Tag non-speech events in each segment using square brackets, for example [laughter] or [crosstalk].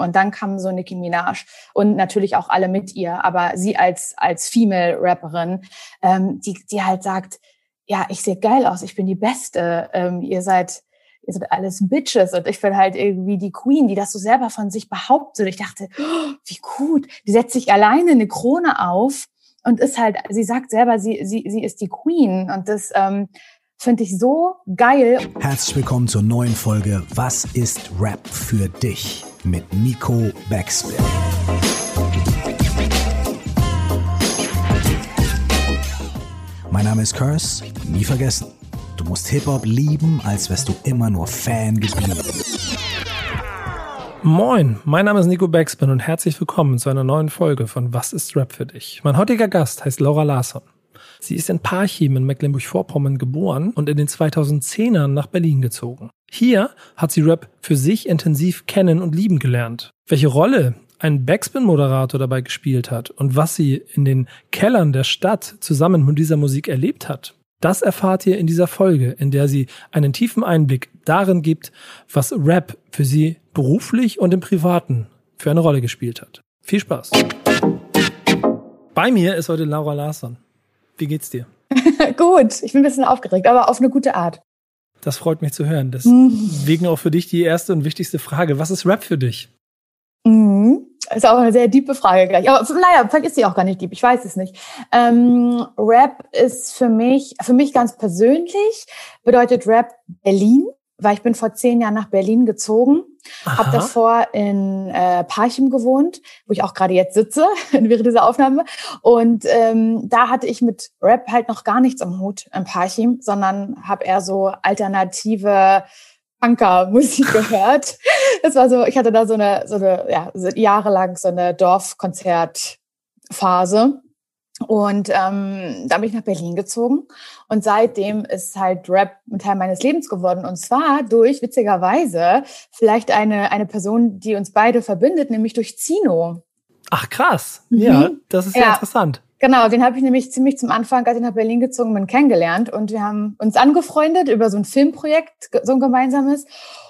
Und dann kam so Nicki Minaj. Und natürlich auch alle mit ihr, aber sie als, als Female-Rapperin, ähm, die, die halt sagt, ja, ich sehe geil aus, ich bin die Beste, ähm, ihr seid, ihr seid alles Bitches. Und ich bin halt irgendwie die Queen, die das so selber von sich behauptet. Ich dachte, oh, wie gut, die setzt sich alleine eine Krone auf und ist halt, sie sagt selber, sie, sie, sie ist die Queen. Und das ähm, finde ich so geil. Herzlich willkommen zur neuen Folge Was ist Rap für dich mit Nico Backspin. Mein Name ist Curse, nie vergessen. Du musst Hip-Hop lieben, als wärst du immer nur Fan geblieben. Moin, mein Name ist Nico Backspin und herzlich willkommen zu einer neuen Folge von Was ist Rap für dich? Mein heutiger Gast heißt Laura Larsson. Sie ist in Parchim in Mecklenburg-Vorpommern geboren und in den 2010ern nach Berlin gezogen. Hier hat sie Rap für sich intensiv kennen und lieben gelernt. Welche Rolle ein Backspin-Moderator dabei gespielt hat und was sie in den Kellern der Stadt zusammen mit dieser Musik erlebt hat, das erfahrt ihr in dieser Folge, in der sie einen tiefen Einblick darin gibt, was Rap für sie beruflich und im Privaten für eine Rolle gespielt hat. Viel Spaß. Bei mir ist heute Laura Larsson. Wie geht's dir? [laughs] Gut, ich bin ein bisschen aufgeregt, aber auf eine gute Art. Das freut mich zu hören. Deswegen auch für dich die erste und wichtigste Frage. Was ist Rap für dich? Mhm. Ist auch eine sehr diepe Frage gleich. Aber naja, vielleicht ist sie auch gar nicht deep. Ich weiß es nicht. Ähm, Rap ist für mich, für mich ganz persönlich, bedeutet Rap Berlin, weil ich bin vor zehn Jahren nach Berlin gezogen, habe davor in äh, Parchim gewohnt, wo ich auch gerade jetzt sitze [laughs] während dieser Aufnahme. Und ähm, da hatte ich mit Rap halt noch gar nichts am Hut in Parchim, sondern habe eher so alternative Punker-Musik [laughs] gehört. Das war so, ich hatte da so eine, so eine, ja, jahrelang so eine Dorfkonzertphase. Und ähm, da bin ich nach Berlin gezogen. Und seitdem ist halt Rap ein Teil meines Lebens geworden. Und zwar durch, witzigerweise, vielleicht eine, eine Person, die uns beide verbindet, nämlich durch Zino. Ach krass. Mhm. Ja, das ist ja, ja interessant. Genau, den habe ich nämlich ziemlich zum Anfang, als ich nach Berlin gezogen bin, kennengelernt. Und wir haben uns angefreundet über so ein Filmprojekt, so ein gemeinsames.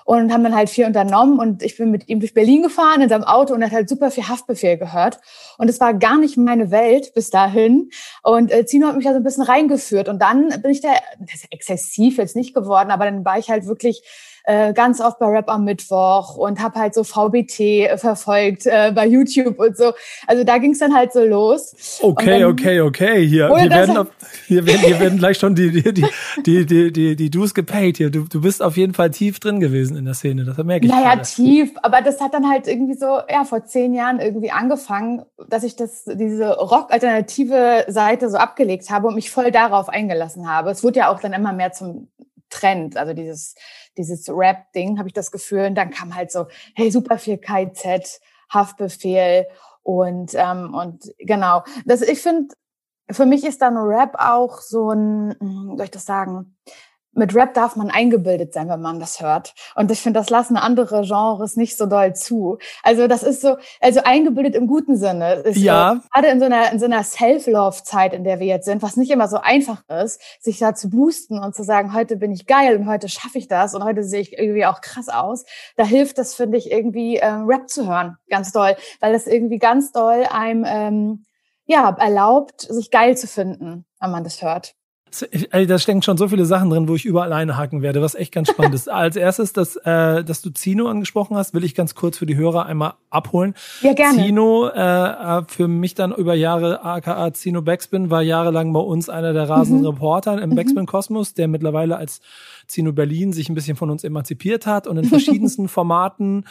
Und haben dann halt viel unternommen. Und ich bin mit ihm durch Berlin gefahren in seinem Auto und er hat halt super viel Haftbefehl gehört. Und es war gar nicht meine Welt bis dahin. Und äh, Zino hat mich da so ein bisschen reingeführt. Und dann bin ich da, das ist exzessiv jetzt nicht geworden, aber dann war ich halt wirklich äh, ganz oft bei Rap am Mittwoch und habe halt so VBT äh, verfolgt äh, bei YouTube und so. Also da ging es dann halt so los. Okay, dann, okay, okay. Hier, hier werden, auf, hier, werden, hier werden gleich schon die, die, die, die, die, die, die Dues gepaid hier. Du, du bist auf jeden Fall tief drin gewesen in der Szene. Das merke ich. Naja, gerade. tief. Aber das hat dann halt irgendwie so, ja, vor zehn Jahren irgendwie angefangen, dass ich das, diese Rock-alternative Seite so abgelegt habe und mich voll darauf eingelassen habe. Es wurde ja auch dann immer mehr zum Trend, also dieses dieses Rap-Ding, habe ich das Gefühl. Und dann kam halt so, hey, super viel KZ, Haftbefehl und, ähm, und genau. Das, ich finde, für mich ist dann Rap auch so ein, hm, soll ich das sagen, mit Rap darf man eingebildet sein, wenn man das hört. Und ich finde, das lassen andere Genres nicht so doll zu. Also das ist so, also eingebildet im guten Sinne. Ist ja. So, gerade in so einer, in so einer Self-Love-Zeit, in der wir jetzt sind, was nicht immer so einfach ist, sich da zu boosten und zu sagen, heute bin ich geil und heute schaffe ich das und heute sehe ich irgendwie auch krass aus. Da hilft das, finde ich, irgendwie ähm, Rap zu hören, ganz doll, weil das irgendwie ganz doll einem ähm, ja erlaubt, sich geil zu finden, wenn man das hört. Da stecken schon so viele Sachen drin, wo ich überall einhaken werde, was echt ganz spannend ist. [laughs] Als erstes, dass, äh, dass du Zino angesprochen hast, will ich ganz kurz für die Hörer einmal abholen. Ja, gerne. Zino, äh, für mich dann über Jahre, aka Zino Backspin, war jahrelang bei uns einer der rasenden mhm. Reporter im mhm. Backspin Kosmos, der mittlerweile als Zino Berlin sich ein bisschen von uns emanzipiert hat und in verschiedensten [laughs] Formaten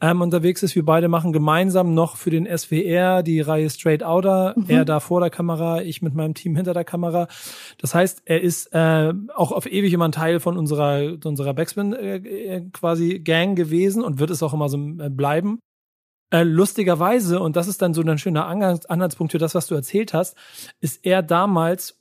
ähm, unterwegs ist. Wir beide machen gemeinsam noch für den SWR die Reihe Straight Outer. Mhm. Er da vor der Kamera, ich mit meinem Team hinter der Kamera. Das heißt, er ist äh, auch auf ewig immer ein Teil von unserer, unserer Backspin äh, äh quasi Gang gewesen und wird es auch immer so äh, bleiben. Äh, lustigerweise, und das ist dann so ein schöner Anhaltspunkt für das, was du erzählt hast, ist er damals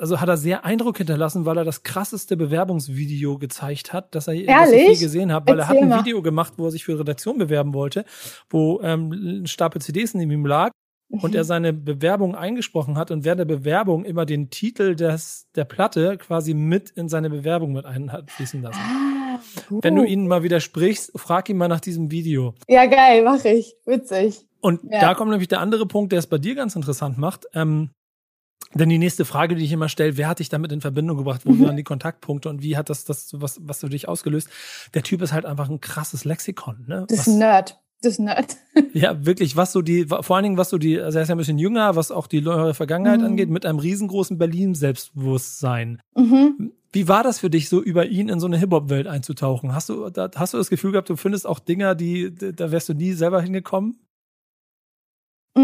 also hat er sehr Eindruck hinterlassen, weil er das krasseste Bewerbungsvideo gezeigt hat, das er Ehrlich? je gesehen hat, weil Erzähl er hat ein mal. Video gemacht, wo er sich für Redaktion bewerben wollte, wo ähm, ein Stapel CDs neben ihm lag und er mhm. seine Bewerbung eingesprochen hat und während der Bewerbung immer den Titel des, der Platte quasi mit in seine Bewerbung mit einfließen lassen. Ah. Wenn du ihn mal widersprichst, frag ihn mal nach diesem Video. Ja, geil, mach ich. Witzig. Und Ja. da kommt nämlich der andere Punkt, der es bei dir ganz interessant macht. Ähm, denn die nächste Frage, die ich immer stelle, wer hat dich damit in Verbindung gebracht? Wo Mhm. waren die Kontaktpunkte und wie hat das, das was, was für dich ausgelöst? Der Typ ist halt einfach ein krasses Lexikon, ne? Das Was, ist ein Nerd. Das ist Nerd. [laughs] ja, wirklich, was so die, vor allen Dingen, was so die, also er ist ja ein bisschen jünger, was auch die neuere Vergangenheit Mhm. angeht, mit einem riesengroßen Berlin-Selbstbewusstsein. Mhm. Wie war das für dich, so über ihn in so eine Hip-Hop-Welt einzutauchen? Hast du, da, hast du das Gefühl gehabt, du findest auch Dinger, die, da wärst du nie selber hingekommen? Mm,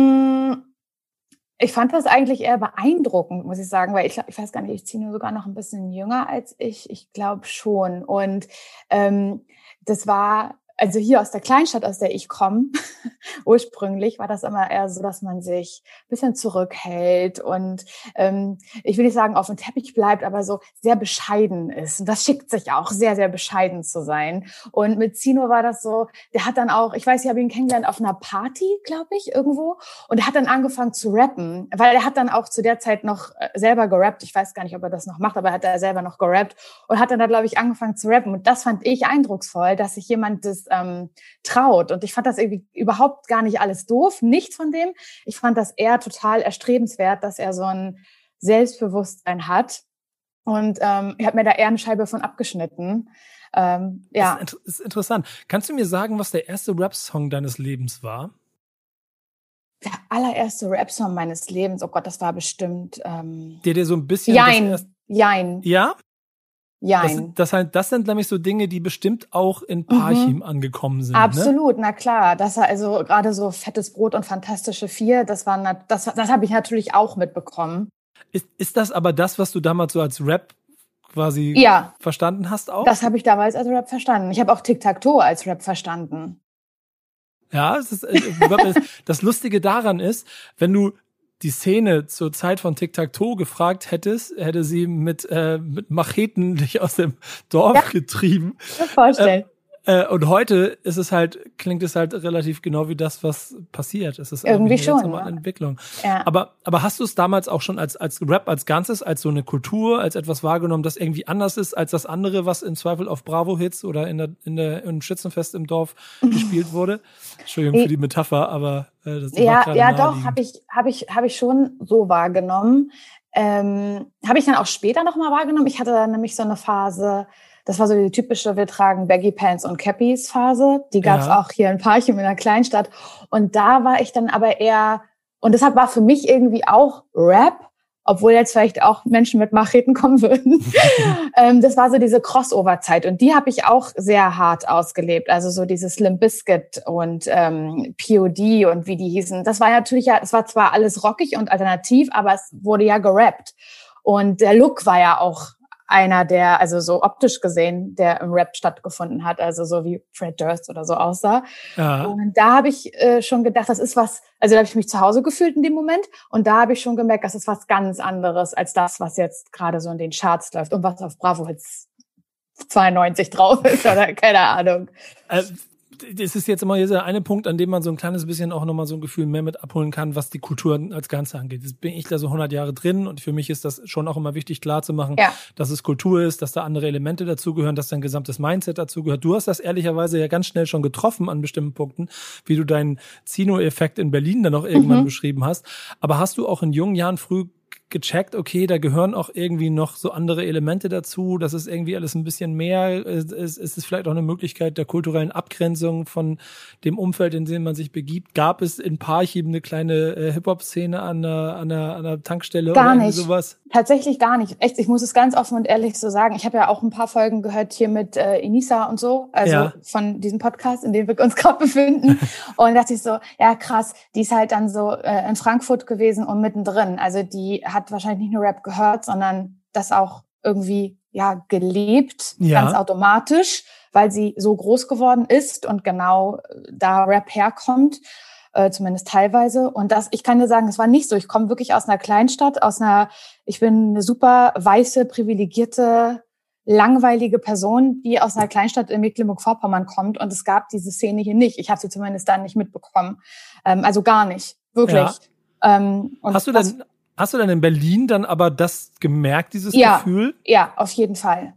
Ich fand das eigentlich eher beeindruckend, muss ich sagen, weil ich, ich weiß gar nicht, ich ziehe nur sogar noch ein bisschen jünger als ich. Ich glaube schon. Und ähm, das war, also hier aus der Kleinstadt, aus der ich komme, [laughs] ursprünglich war das immer eher so, dass man sich ein bisschen zurückhält und ähm, ich will nicht sagen, auf dem Teppich bleibt, aber so sehr bescheiden ist. Und das schickt sich auch, sehr, sehr bescheiden zu sein. Und mit Zino war das so, der hat dann auch, ich weiß, ich habe ihn kennengelernt auf einer Party, glaube ich, irgendwo. Und er hat dann angefangen zu rappen, weil er hat dann auch zu der Zeit noch äh, selber gerappt. Ich weiß gar nicht, ob er das noch macht, aber er hat da selber noch gerappt und hat dann da, glaube ich, angefangen zu rappen. Und das fand ich eindrucksvoll, dass sich jemand das ähm, traut. Und ich fand das irgendwie überhaupt gar nicht alles doof, nichts von dem. Ich fand das eher total erstrebenswert, dass er so ein Selbstbewusstsein hat. Und ähm, ich habe mir da eher eine Scheibe von abgeschnitten. Ähm, ja. Das ist, int- ist interessant. Kannst du mir sagen, was der erste Rap-Song deines Lebens war? Der allererste Rap-Song meines Lebens, oh Gott, das war bestimmt ähm, Der dir so ein bisschen. Jein, Jein, ja? Das, Jein. das, halt, das sind nämlich so Dinge, die bestimmt auch in Parchim angekommen sind. Ne? Mhm. Absolut, na klar. Das war also gerade so fettes Brot und fantastische Vier, das war na- das, das habe ich natürlich auch mitbekommen. Ist, ist das aber das, was du damals so als Rap quasi Ja, verstanden hast auch? das habe ich damals als Rap verstanden. Ich habe auch Tic-Tac-Toe als Rap verstanden. Ja, ist, das Lustige daran ist, wenn du die Szene zur Zeit von Tic-Tac-Toe gefragt hättest, hätte sie mit, äh, mit Macheten [laughs] dich aus dem Dorf Ja. getrieben. Ich kann mir vorstellen. Äh, und heute ist es halt, klingt es halt relativ genau wie das, was passiert. Es ist Irgendwie eine schon, normale ne? Entwicklung. ja. Aber, aber hast du es damals auch schon als, als Rap als Ganzes, als so eine Kultur, als etwas wahrgenommen, das irgendwie anders ist als das andere, was im Zweifel auf Bravo-Hits oder in der, in der, im Schützenfest im Dorf [laughs] gespielt wurde? Entschuldigung für die Metapher, aber äh, das war Ja, ja, doch, habe ich, habe ich, habe ich schon so wahrgenommen. Ähm, habe ich dann auch später nochmal wahrgenommen. Ich hatte dann nämlich so eine Phase, das war so die typische, wir tragen Baggy Pants und Cappies Phase. Die gab es Ja. auch hier in Parchim in einer Kleinstadt. Und da war ich dann aber eher, und deshalb war für mich irgendwie auch Rap, obwohl jetzt vielleicht auch Menschen mit Macheten kommen würden. [laughs] ähm, das war so diese Crossover-Zeit und die habe ich auch sehr hart ausgelebt. Also so dieses Limp Bizkit und ähm, POD und wie die hießen. Das war natürlich ja, es war zwar alles rockig und alternativ, aber es wurde ja gerappt. Und der Look war ja auch einer, der, also so optisch gesehen, der im Rap stattgefunden hat, also so wie Fred Durst oder so aussah. Ja. Und da habe ich äh, schon gedacht, das ist was, also da habe ich mich zu Hause gefühlt in dem Moment und da habe ich schon gemerkt, das ist was ganz anderes als das, was jetzt gerade so in den Charts läuft und was auf Bravo Hits 92 drauf ist oder keine Ahnung. Das ist jetzt immer dieser eine Punkt, an dem man so ein kleines bisschen auch nochmal so ein Gefühl mehr mit abholen kann, was die Kultur als Ganze angeht. Jetzt bin ich da so 100 Jahre drin und für mich ist das schon auch immer wichtig klar zu machen, Ja. dass es Kultur ist, dass da andere Elemente dazugehören, dass dein gesamtes Mindset dazugehört. Du hast das ehrlicherweise ja ganz schnell schon getroffen an bestimmten Punkten, wie du deinen Zino-Effekt in Berlin dann auch irgendwann Mhm. beschrieben hast. Aber hast du auch in jungen Jahren früh gecheckt, okay, da gehören auch irgendwie noch so andere Elemente dazu, das ist irgendwie alles ein bisschen mehr, es, es es ist vielleicht auch eine Möglichkeit der kulturellen Abgrenzung von dem Umfeld, in dem man sich begibt. Gab es in Parchim eine kleine äh, Hip-Hop-Szene an einer, an, einer, an einer Tankstelle Gar oder nicht. sowas? Tatsächlich gar nicht. Echt, ich muss es ganz offen und ehrlich so sagen. Ich habe ja auch ein paar Folgen gehört hier mit äh, Inisa und so, also Ja. von diesem Podcast, in dem wir uns [laughs] gerade befinden. und dachte ich so, ja krass, die ist halt dann so äh, in Frankfurt gewesen und mittendrin. Also die hat wahrscheinlich nicht nur Rap gehört, sondern das auch irgendwie ja gelebt, Ja. ganz automatisch, weil sie so groß geworden ist und genau äh, da Rap herkommt äh, zumindest teilweise. Und das, ich kann dir sagen, es war nicht so. Ich komme wirklich aus einer Kleinstadt, aus einer, ich bin eine super weiße, privilegierte, langweilige Person, die aus einer Kleinstadt in Mecklenburg-Vorpommern kommt. Und es gab diese Szene hier nicht. Ich habe sie zumindest dann nicht mitbekommen. Ähm, also gar nicht, wirklich. Ja. Ähm, Hast du das- denn, hast du denn in Berlin dann aber das gemerkt, dieses Ja. Gefühl? Ja, auf jeden Fall.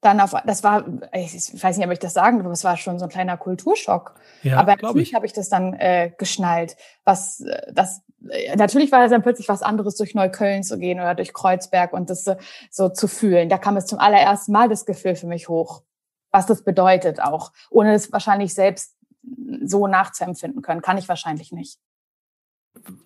dann auf, das war, ich weiß nicht, ob ich das sagen aber es war schon so ein kleiner Kulturschock. Ja, Aber natürlich habe ich das dann äh, geschnallt. Was äh, das äh, natürlich war es dann plötzlich was anderes, durch Neukölln zu gehen oder durch Kreuzberg und das so, so zu fühlen. Da kam es zum allerersten Mal das Gefühl für mich hoch, was das bedeutet auch, ohne es wahrscheinlich selbst so nachzuempfinden können. Kann ich wahrscheinlich nicht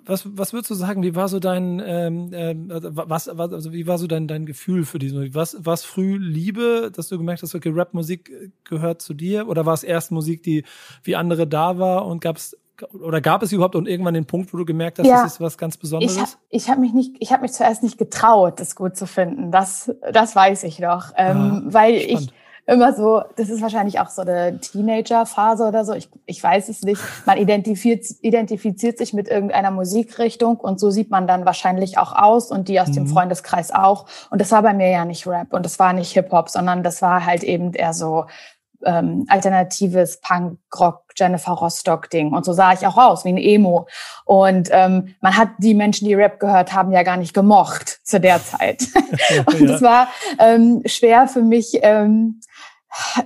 was, was würdest du sagen? Wie war so dein, ähm, äh, was, was, also wie war so dein, dein Gefühl für diese Musik? Was, war es früh Liebe, dass du gemerkt hast, okay, Rap-Musik gehört zu dir? Oder war es erst Musik, die wie andere da war und gab es oder gab es überhaupt und irgendwann den Punkt, wo du gemerkt hast, ja, das ist was ganz Besonderes? Ich habe ich hab mich nicht, ich habe mich zuerst nicht getraut, das gut zu finden. Das, das weiß ich noch, ähm, ah, weil spannend. ich immer so, das ist wahrscheinlich auch so eine Teenager-Phase oder so. Ich, ich weiß es nicht. Man identifiziert, identifiziert sich mit irgendeiner Musikrichtung und so sieht man dann wahrscheinlich auch aus und die aus mhm. dem Freundeskreis auch. Und das war bei mir ja nicht Rap und das war nicht Hip-Hop, sondern das war halt eben eher so ähm, alternatives Punk-Rock, Jennifer Rostock-Ding. Und so sah ich auch aus, wie ein Emo. Und ähm, man hat die Menschen, die Rap gehört haben, ja gar nicht gemocht zu der Zeit. [laughs] [laughs] und es ja. war ähm, schwer für mich, ähm,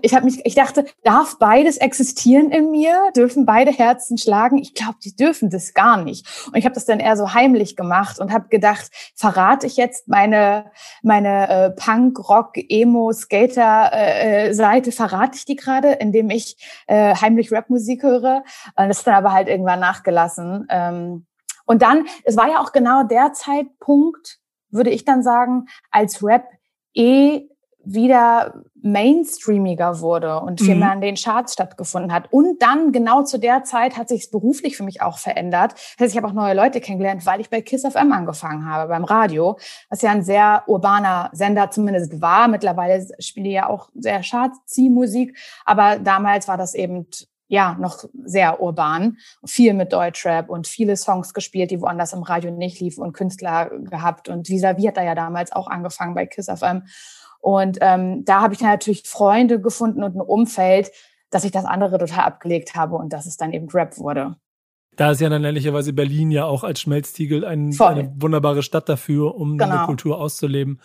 ich habe mich, ich dachte, darf beides existieren in mir? Dürfen beide Herzen schlagen? Ich glaube, die dürfen das gar nicht. Und ich habe das dann eher so heimlich gemacht und habe gedacht, verrate ich jetzt meine meine äh, Punk, Rock, Emo, Skater äh, Seite, verrate ich die gerade, indem ich äh, heimlich Rapmusik höre? Und das ist dann aber halt irgendwann nachgelassen. Ähm, und dann, es war ja auch genau der Zeitpunkt, würde ich dann sagen, als Rap eh wieder mainstreamiger wurde und viel mhm. mehr an den Charts stattgefunden hat. Und dann genau zu der Zeit hat sich es beruflich für mich auch verändert. Das heißt, ich habe auch neue Leute kennengelernt, weil ich bei Kiss FM angefangen habe, beim Radio, was ja ein sehr urbaner Sender zumindest war. Mittlerweile spiele ich ja auch sehr Charts-Musik, aber damals war das eben ja, noch sehr urban, viel mit Deutschrap und viele Songs gespielt, die woanders im Radio nicht liefen und Künstler gehabt. Und Visavi hat da ja damals auch angefangen bei Kiss FM. Und ähm, da habe ich dann natürlich Freunde gefunden und ein Umfeld, dass ich das andere total abgelegt habe und dass es dann eben Rap wurde. Da ist ja dann ehrlicherweise Berlin ja auch als Schmelztiegel ein, eine wunderbare Stadt dafür, um genau. eine Kultur auszuleben.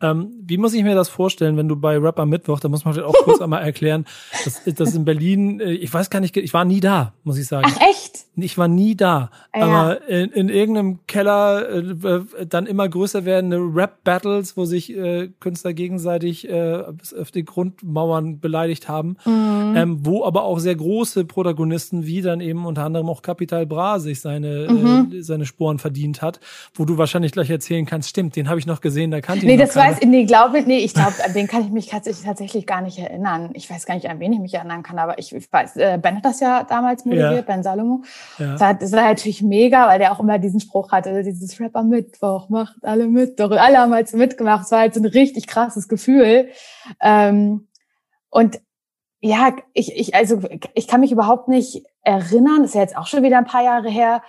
Ähm, wie muss ich mir das vorstellen, wenn du bei Rapper Mittwoch, da muss man vielleicht auch kurz [laughs] einmal erklären, das, das in Berlin, äh, ich weiß gar nicht, ich war nie da, muss ich sagen. Ach echt? Ich war nie da, ja. aber in, in irgendeinem Keller äh, dann immer größer werdende Rap-Battles, wo sich äh, Künstler gegenseitig äh, bis auf die Grundmauern beleidigt haben, mhm. ähm, wo aber auch sehr große Protagonisten, wie dann eben unter anderem auch Capital Bra sich seine, mhm. äh, seine Sporen verdient hat, wo du wahrscheinlich gleich erzählen kannst, stimmt, den habe ich noch gesehen, da kannte ich nee, das weiß, nee, glaube, nee, ich glaube, an den kann ich mich tatsächlich gar nicht erinnern. Ich weiß gar nicht, an wen ich mich erinnern kann, aber ich, weiß, äh, Ben hat das ja damals moderiert, ja. Ben Salomo. Ja. Das, war, das war natürlich mega, weil der auch immer diesen Spruch hatte, dieses Rapper Mittwoch, macht alle mit, doch alle haben halt so mitgemacht. Es war halt so ein richtig krasses Gefühl. Ähm, und ja, ich, ich, also ich kann mich überhaupt nicht erinnern, das ist ja jetzt auch schon wieder ein paar Jahre her,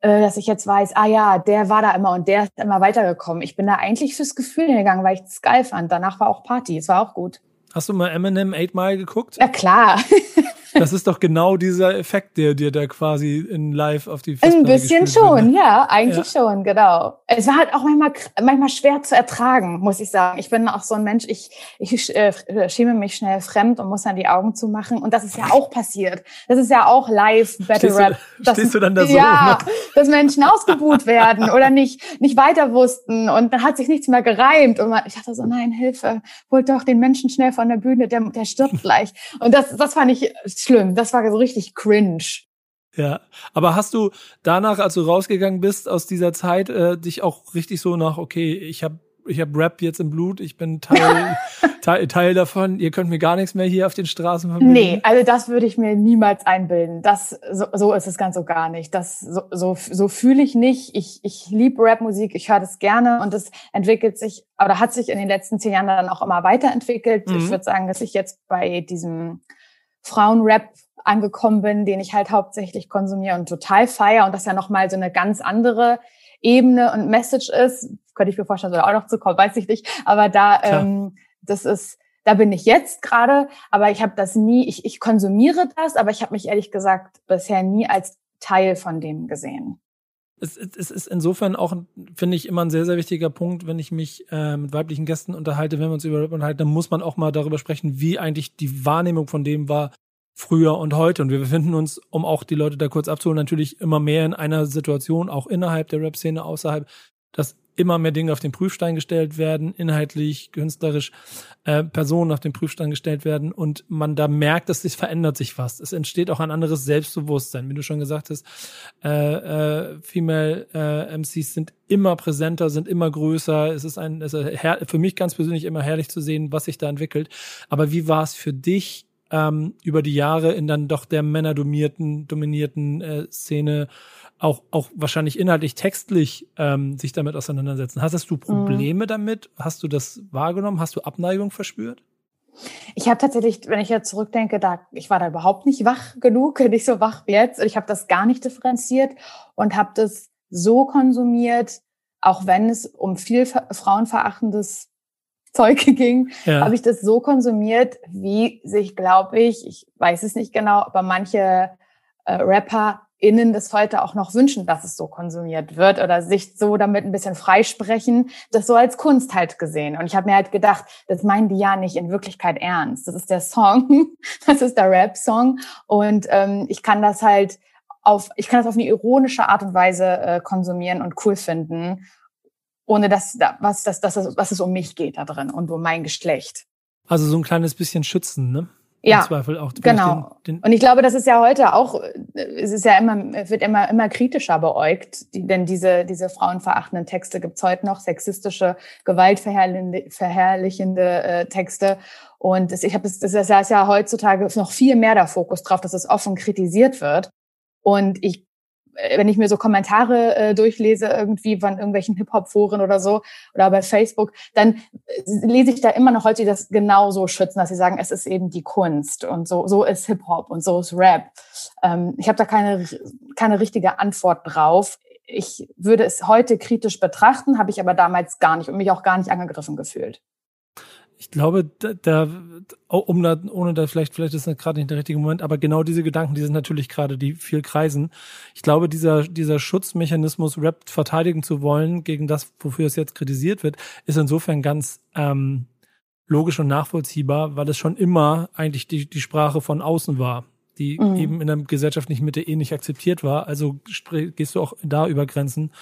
äh, dass ich jetzt weiß, ah ja, der war da immer und der ist immer weitergekommen. Ich bin da eigentlich fürs Gefühl hingegangen, weil ich es geil fand. Danach war auch Party, es war auch gut. Hast du mal Eminem 8 Mile geguckt? Ja, klar. [laughs] Das ist doch genau dieser Effekt, der dir da quasi in live auf die Festplatte Ein bisschen schon, wird, ne? ja, eigentlich ja. schon, genau. Es war halt auch manchmal, manchmal schwer zu ertragen, muss ich sagen. Ich bin auch so ein Mensch, ich, ich äh, schäme mich schnell fremd und muss dann die Augen zumachen. Und das ist ja auch passiert. Das ist ja auch live Battle Rap. Stehst du, stehst du dann da so? Ja, ne? dass Menschen ausgebuht werden oder nicht, nicht weiter wussten und dann hat sich nichts mehr gereimt. Und man, ich dachte so, nein, Hilfe, holt doch den Menschen schnell von der Bühne, der, der stirbt gleich. Und das, das fand ich schlimm. Das war so richtig cringe. Ja, aber hast du danach, als du rausgegangen bist aus dieser Zeit, äh, dich auch richtig so nach, okay, ich habe ich hab Rap jetzt im Blut, ich bin Teil, [laughs] Teil, Teil davon, ihr könnt mir gar nichts mehr hier auf den Straßen verbinden? Nee, also das würde ich mir niemals einbilden. Das, so, so ist es ganz so gar nicht. Das, so, so, so fühle ich nicht. Ich, ich liebe Rapmusik, ich höre das gerne und es entwickelt sich, oder hat sich in den letzten zehn Jahren dann auch immer weiterentwickelt. Mhm. Ich würde sagen, dass ich jetzt bei diesem Frauenrap angekommen bin, den ich halt hauptsächlich konsumiere und total feier und das ja nochmal so eine ganz andere Ebene und Message ist. Könnte ich mir vorstellen, soll auch noch zu kommen, weiß ich nicht. Aber da, ähm, das ist, da bin ich jetzt gerade, aber ich habe das nie, ich, ich konsumiere das, aber ich habe mich ehrlich gesagt bisher nie als Teil von dem gesehen. Es, es ist insofern auch, finde ich, immer ein sehr, sehr wichtiger Punkt, wenn ich mich äh, mit weiblichen Gästen unterhalte, wenn wir uns über Rap unterhalten, dann muss man auch mal darüber sprechen, wie eigentlich die Wahrnehmung von dem war, früher und heute. Und wir befinden uns, um auch die Leute da kurz abzuholen, natürlich immer mehr in einer Situation, auch innerhalb der Rap-Szene, außerhalb, dass immer mehr Dinge auf den Prüfstein gestellt werden, inhaltlich, künstlerisch, äh, Personen auf den Prüfstein gestellt werden und man da merkt, dass sich verändert sich was. Es entsteht auch ein anderes Selbstbewusstsein. Wie du schon gesagt hast, äh, äh, Female äh, MCs sind immer präsenter, sind immer größer. Es ist ein, es ist für mich ganz persönlich immer herrlich zu sehen, was sich da entwickelt. Aber wie war es für dich ähm, über die Jahre in dann doch der männerdominierten dominierten äh, Szene auch, auch wahrscheinlich inhaltlich textlich ähm, sich damit auseinandersetzen. Hattest du Probleme mhm. damit? Hast du das wahrgenommen? Hast du Abneigung verspürt? Ich habe tatsächlich, wenn ich jetzt zurückdenke, da ich war da überhaupt nicht wach genug, [laughs] nicht so wach wie jetzt. Ich habe das gar nicht differenziert und habe das so konsumiert, auch wenn es um viel frauenverachtendes [laughs] Zeug ging, ja. habe ich das so konsumiert, wie sich, glaube ich, ich weiß es nicht genau, aber manche äh, Rapper innen das heute auch noch wünschen, dass es so konsumiert wird oder sich so damit ein bisschen freisprechen, das so als Kunst halt gesehen. Und ich habe mir halt gedacht, das meinen die ja nicht in Wirklichkeit ernst. Das ist der Song, [laughs] das ist der Rap-Song und ähm, ich kann das halt auf, ich kann das auf eine ironische Art und Weise äh, konsumieren und cool finden, ohne dass, was, dass, dass, was es um mich geht da drin und um mein Geschlecht. Also so ein kleines bisschen schützen, ne? Ja, Zweifel auch. Genau. Den, den und ich glaube, das ist ja heute auch, es ist ja immer, wird immer, immer kritischer beäugt, die, denn diese, diese frauenverachtenden Texte gibt's heute noch, sexistische, gewaltverherrlichende äh, Texte. Und das, ich habe das, das ist ja heutzutage noch viel mehr der Fokus drauf, dass es offen kritisiert wird. Und ich wenn ich mir so Kommentare äh, durchlese, irgendwie von irgendwelchen Hip-Hop-Foren oder so, oder bei Facebook, dann äh, lese ich da immer noch heute das genau so schützen, dass sie sagen, es ist eben die Kunst und so, so ist Hip-Hop und so ist Rap. Ähm, ich habe da keine, keine richtige Antwort drauf. Ich würde es heute kritisch betrachten, habe ich aber damals gar nicht und mich auch gar nicht angegriffen gefühlt ich glaube, da, da um da, ohne da vielleicht, vielleicht ist das gerade nicht der richtige Moment, aber genau diese Gedanken, die sind natürlich gerade, die viel kreisen. Ich glaube, dieser, dieser Schutzmechanismus, Rap verteidigen zu wollen gegen das, wofür es jetzt kritisiert wird, ist insofern ganz ähm, logisch und nachvollziehbar, weil es schon immer eigentlich die, die Sprache von außen war die mhm. eben in der gesellschaftlichen Mitte eh nicht akzeptiert war. Also gehst du auch da über Grenzen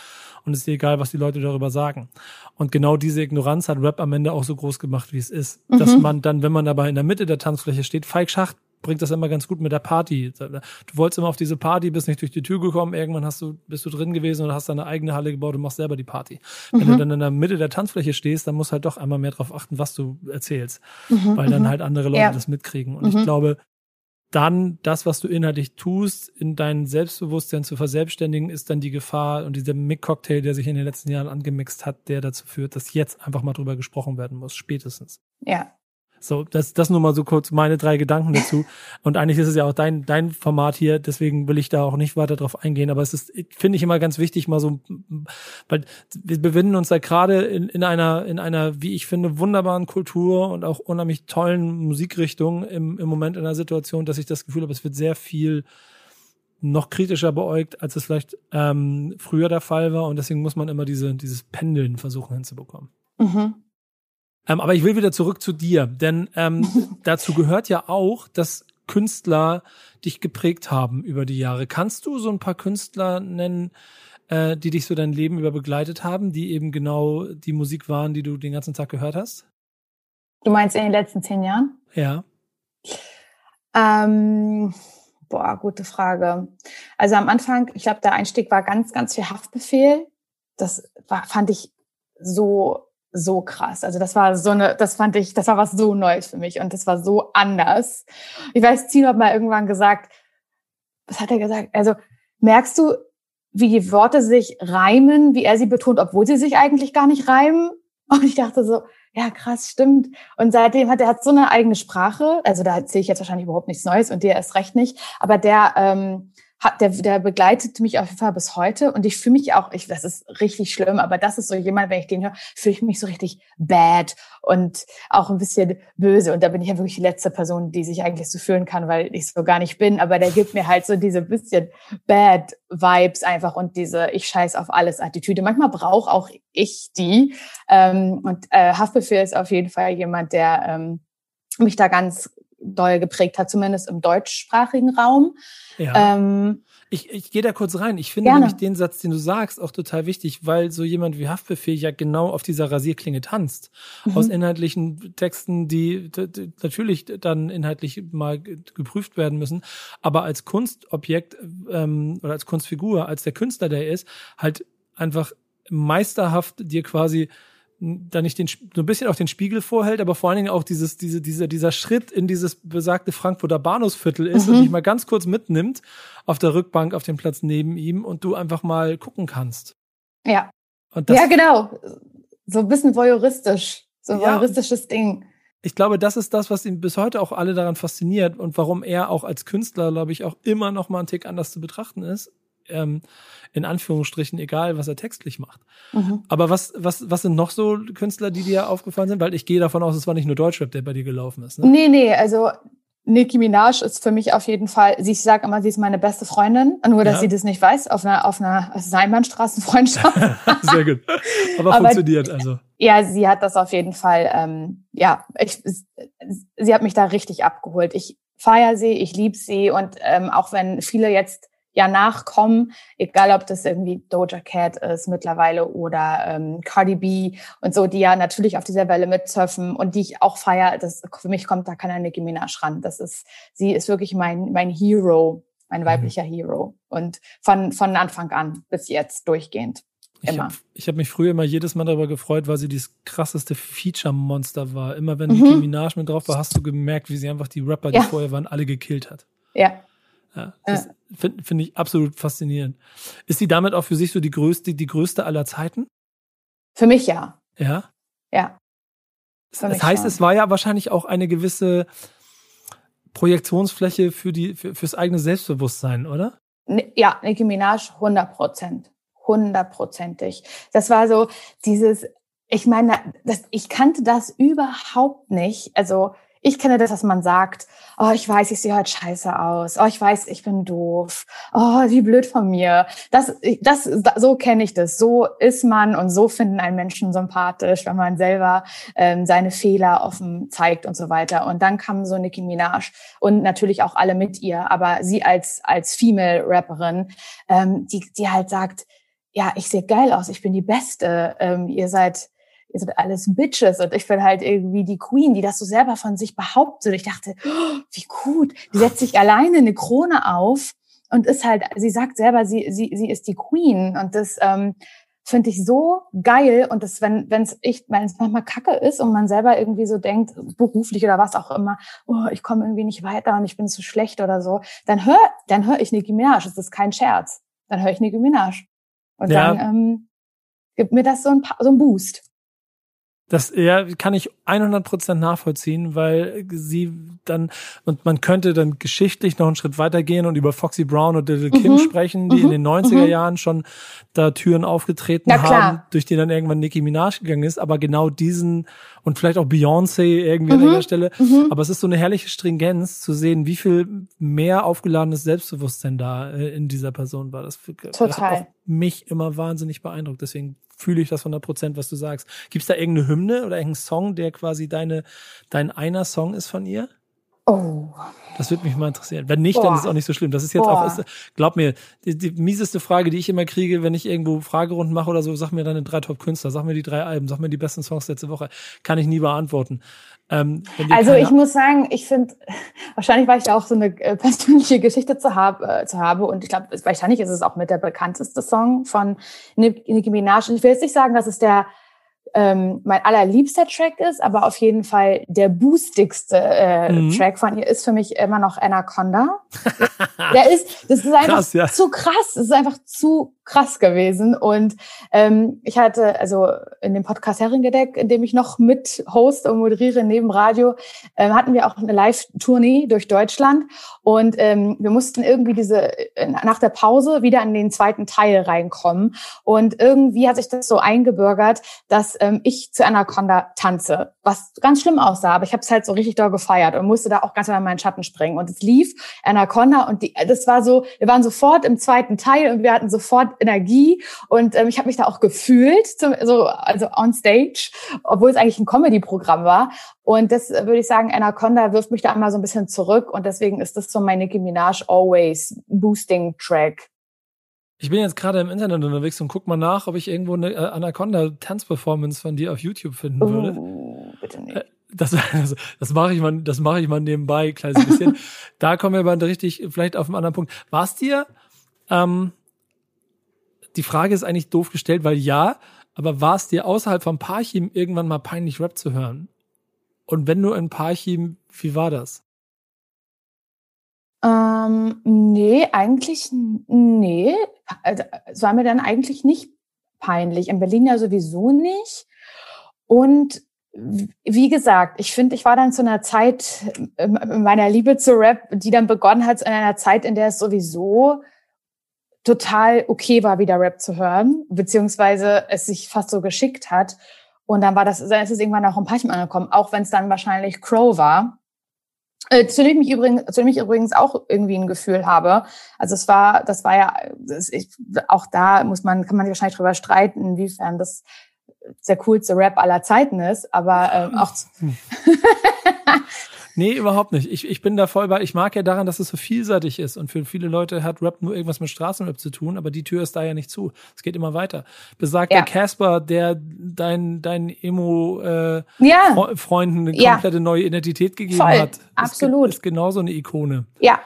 und es ist dir egal, was die Leute darüber sagen. Und genau diese Ignoranz hat Rap am Ende auch so groß gemacht, wie es ist. Mhm. Dass man dann, wenn man aber in der Mitte der Tanzfläche steht, Feig Schacht bringt das immer ganz gut mit der Party. Du wolltest immer auf diese Party, bist nicht durch die Tür gekommen, irgendwann hast du, bist du drin gewesen und hast deine eigene Halle gebaut und machst selber die Party. Mhm. Wenn du mhm. dann in der Mitte der Tanzfläche stehst, dann musst du halt doch einmal mehr darauf achten, was du erzählst, mhm. weil dann mhm. halt andere Leute ja. das mitkriegen. Und ich glaube, dann das, was du inhaltlich tust, in dein Selbstbewusstsein zu verselbstständigen, ist dann die Gefahr und dieser Mick-Cocktail, der sich in den letzten Jahren angemixt hat, der dazu führt, dass jetzt einfach mal drüber gesprochen werden muss, spätestens. Ja, so, das, das nur mal so kurz meine drei Gedanken dazu. Und eigentlich ist es ja auch dein, dein Format hier, deswegen will ich da auch nicht weiter drauf eingehen. Aber es ist, finde ich immer ganz wichtig, mal so, weil wir befinden uns da gerade in, in einer, in einer, wie ich finde, wunderbaren Kultur und auch unheimlich tollen Musikrichtung im, im Moment in einer Situation, dass ich das Gefühl habe, es wird sehr viel noch kritischer beäugt, als es vielleicht ähm, früher der Fall war. Und deswegen muss man immer diese, dieses Pendeln versuchen hinzubekommen. Mhm. Ähm, aber ich will wieder zurück zu dir, denn ähm, [laughs] dazu gehört ja auch, dass Künstler dich geprägt haben über die Jahre. Kannst du so ein paar Künstler nennen, äh, die dich so dein Leben über begleitet haben, die eben genau die Musik waren, die du den ganzen Tag gehört hast? Du meinst in den letzten zehn Jahren? Ja. Ähm, boah, gute Frage. Also am Anfang, ich glaube, der Einstieg war ganz, ganz viel Haftbefehl. Das war, fand ich so so krass. Also das war so eine, das fand ich, das war was so Neues für mich und das war so anders. Ich weiß, Tino hat mal irgendwann gesagt, was hat er gesagt? Also merkst du, wie die Worte sich reimen, wie er sie betont, obwohl sie sich eigentlich gar nicht reimen? Und ich dachte so, ja krass, stimmt. Und seitdem hat er hat so eine eigene Sprache. Also da erzähle ich jetzt wahrscheinlich überhaupt nichts Neues und dir erst recht nicht. Aber der ähm, hat, der, der begleitet mich auf jeden Fall bis heute. Und ich fühle mich auch, ich, das ist richtig schlimm, aber das ist so jemand, wenn ich den höre, fühle ich mich so richtig bad und auch ein bisschen böse. Und da bin ich ja wirklich die letzte Person, die sich eigentlich so fühlen kann, weil ich so gar nicht bin, aber der gibt mir halt so diese bisschen bad Vibes einfach und diese ich scheiß auf alles Attitüde. Manchmal brauche auch ich die. Ähm, und äh, Haftbefehl ist auf jeden Fall jemand, der ähm, mich da ganz doll geprägt hat, zumindest im deutschsprachigen Raum. Ja. Ähm, ich, ich gehe da kurz rein. Ich finde gerne. nämlich den Satz, den du sagst, auch total wichtig, weil so jemand wie Haftbefehl ja genau auf dieser Rasierklinge tanzt. Mhm. Aus inhaltlichen Texten, die, die, natürlich dann inhaltlich mal geprüft werden müssen, aber als Kunstobjekt ähm, oder als Kunstfigur, als der Künstler, der er ist, halt einfach meisterhaft dir quasi da nicht den, so ein bisschen auch den Spiegel vorhält, aber vor allen Dingen auch dieses, diese, dieser, dieser Schritt in dieses besagte Frankfurter Bahnhofsviertel ist mhm. und dich mal ganz kurz mitnimmt auf der Rückbank auf dem Platz neben ihm und du einfach mal gucken kannst. Ja. ja, genau. So ein bisschen voyeuristisch. So ein ja. voyeuristisches Ding. Ich glaube, das ist das, was ihn bis heute auch alle daran fasziniert und warum er auch als Künstler, glaube ich, auch immer noch mal einen Tick anders zu betrachten ist ähm, in Anführungsstrichen egal, was er textlich macht. Mhm. Aber was, was, was sind noch so Künstler, die dir aufgefallen sind? Weil ich gehe davon aus, es war nicht nur Deutschrap, der bei dir gelaufen ist. Ne? Nee, nee, also Nicki Minaj ist für mich auf jeden Fall, sie, ich sage immer, sie ist meine beste Freundin, nur dass ja. sie das nicht weiß, auf einer, auf einer Seinbahnstraßenfreundschaft. [laughs] Sehr gut. Aber, Aber, funktioniert also. Ja, sie hat das auf jeden Fall, ähm, ja, ich, sie hat mich da richtig abgeholt. Ich feiere sie, ich liebe sie und ähm, auch wenn viele jetzt ja nachkommen, egal ob das irgendwie Doja Cat ist mittlerweile oder ähm, Cardi B und so, die ja natürlich auf dieser Welle mitsurfen und die ich auch feiere. Das für mich kommt da keine Nicki Minaj ran. Das ist, sie ist wirklich mein mein Hero, mein mhm. weiblicher mhm. Hero und von von Anfang an bis jetzt durchgehend. Immer. Ich habe hab mich früher immer jedes Mal darüber gefreut, weil sie das krasseste Feature-Monster war. Immer wenn mhm. Nicki Minaj mit drauf war, hast du gemerkt, wie sie einfach die Rapper, die ja. vorher waren, alle gekillt hat. Ja, ja, das finde find ich absolut faszinierend. Ist sie damit auch für sich so die größte, die größte aller Zeiten? Für mich ja. Ja? Ja. Das heißt, schon. es war ja wahrscheinlich auch eine gewisse Projektionsfläche für die, für, fürs eigene Selbstbewusstsein, oder? Ja, Nicki Minaj 100 Prozent. Hundertprozentig. Das war so dieses, ich meine, das, ich kannte das überhaupt nicht. Also ich kenne das, dass man sagt, oh, ich weiß, ich sehe heute scheiße aus. Oh, ich weiß, ich bin doof. Oh, wie blöd von mir. Das, das, so kenne ich das. So ist man und so finden einen Menschen sympathisch, wenn man selber ähm, seine Fehler offen zeigt und so weiter. Und dann kam so Nicki Minaj und natürlich auch alle mit ihr, aber sie als als Female Rapperin, ähm, die die halt sagt, ja, ich sehe geil aus, ich bin die Beste. Ähm, ihr seid ihr seid alles Bitches. Und ich bin halt irgendwie die Queen, die das so selber von sich behauptet. Und ich dachte, oh, wie gut, die setzt sich alleine eine Krone auf und ist halt, sie sagt selber, sie, sie, sie ist die Queen. Und das ähm, finde ich so geil. Und das, wenn wenn es echt, wenn es manchmal Kacke ist und man selber irgendwie so denkt, beruflich oder was auch immer, oh, ich komme irgendwie nicht weiter und ich bin zu schlecht oder so, dann hör, dann höre ich Nicki Minaj, das ist kein Scherz, dann höre ich Nicki Minaj. Und ja. dann ähm, gibt mir das so ein, so ein Boost. Das ja, kann ich 100% nachvollziehen, weil sie dann, und man könnte dann geschichtlich noch einen Schritt weitergehen und über Foxy Brown und Little Kim mhm. sprechen, die mhm. in den 90er mhm. Jahren schon da Türen aufgetreten haben, durch die dann irgendwann Nicki Minaj gegangen ist, aber genau diesen und vielleicht auch Beyoncé irgendwie an der mhm. Stelle. Mhm. Aber es ist so eine herrliche Stringenz zu sehen, wie viel mehr aufgeladenes Selbstbewusstsein da äh, in dieser Person war. Das Total. hat mich immer wahnsinnig beeindruckt. Deswegen fühle ich das 100 Prozent, was du sagst. Gibt es da irgendeine Hymne oder irgendeinen Song, der quasi deine, dein einer Song ist von ihr? Oh. Das würde mich mal interessieren. Wenn nicht, Boah. dann ist es auch nicht so schlimm. Das ist jetzt Boah. auch, ist, glaub mir, die, die mieseste Frage, die ich immer kriege, wenn ich irgendwo Fragerunden mache oder so, sag mir deine drei Top-Künstler, sag mir die drei Alben, sag mir die besten Songs letzte Woche. Kann ich nie beantworten. Ähm, also ich muss sagen, ich finde, [laughs] wahrscheinlich, weil ich da auch so eine äh, persönliche Geschichte zu, hab, äh, zu habe und ich glaube, wahrscheinlich ist es auch mit der bekannteste Song von Nicki Minaj. Und ich will jetzt nicht sagen, dass es der ähm, mein allerliebster Track ist, aber auf jeden Fall der boostigste äh, mhm. Track von ihr ist für mich immer noch Anaconda. [laughs] der ist, das ist einfach krass, ja. zu krass. Das ist einfach zu krass gewesen. Und ähm, ich hatte also in dem Podcast Herringedeck, in dem ich noch mit host und moderiere neben Radio, ähm, hatten wir auch eine Live-Tournee durch Deutschland. Und ähm, wir mussten irgendwie diese äh, nach der Pause wieder in den zweiten Teil reinkommen. Und irgendwie hat sich das so eingebürgert, dass ähm, ich zu Anaconda tanze, was ganz schlimm aussah. Aber ich habe es halt so richtig doll gefeiert und musste da auch ganz in meinen Schatten springen. Und es lief Anaconda und die, das war so, wir waren sofort im zweiten Teil und wir hatten sofort Energie und ähm, ich habe mich da auch gefühlt, zum, so, also on stage, obwohl es eigentlich ein Comedy-Programm war. Und das äh, würde ich sagen, Anaconda wirft mich da immer so ein bisschen zurück und deswegen ist das so mein Nicki Minaj Always Boosting Track. Ich bin jetzt gerade im Internet unterwegs und guck mal nach, ob ich irgendwo eine äh, Anaconda-Tanzperformance von dir auf YouTube finden würde. Uh, bitte nicht. Äh, das, [laughs] das, das mache ich mal, das mache ich mal nebenbei, kleines bisschen. [laughs] da kommen wir aber richtig, vielleicht auf einen anderen Punkt. War es dir, ähm, die Frage ist eigentlich doof gestellt, weil ja, aber war es dir außerhalb vom Parchim irgendwann mal peinlich Rap zu hören? Und wenn nur in Parchim, wie war das? Ähm, nee, eigentlich, nee. Also, es war mir dann eigentlich nicht peinlich. In Berlin ja sowieso nicht. Und wie gesagt, ich finde, ich war dann zu einer Zeit meiner Liebe zu Rap, die dann begonnen hat in einer Zeit, in der es sowieso total okay war, wieder Rap zu hören, beziehungsweise es sich fast so geschickt hat. Und dann war das, dann ist es irgendwann auch ein Pachem angekommen, auch wenn es dann wahrscheinlich Crow war. Äh, zu dem ich übrigens, zu dem ich übrigens auch irgendwie ein Gefühl habe. Also es war, das war ja, das, ich, auch da muss man, kann man wahrscheinlich drüber streiten, inwiefern das der coolste Rap aller Zeiten ist, aber ähm, auch. [laughs] [laughs] Nee, überhaupt nicht. Ich, ich bin da voll bei, ich mag ja daran, dass es so vielseitig ist und für viele Leute hat Rap nur irgendwas mit Straßenrap zu tun, aber die Tür ist da ja nicht zu. Es geht immer weiter. Besagt ja. der Casper, der dein, dein Emo-Freunden äh, ja. eine komplette ja. neue Identität gegeben voll. hat. Absolut. Ist, ist genauso eine Ikone. Ja.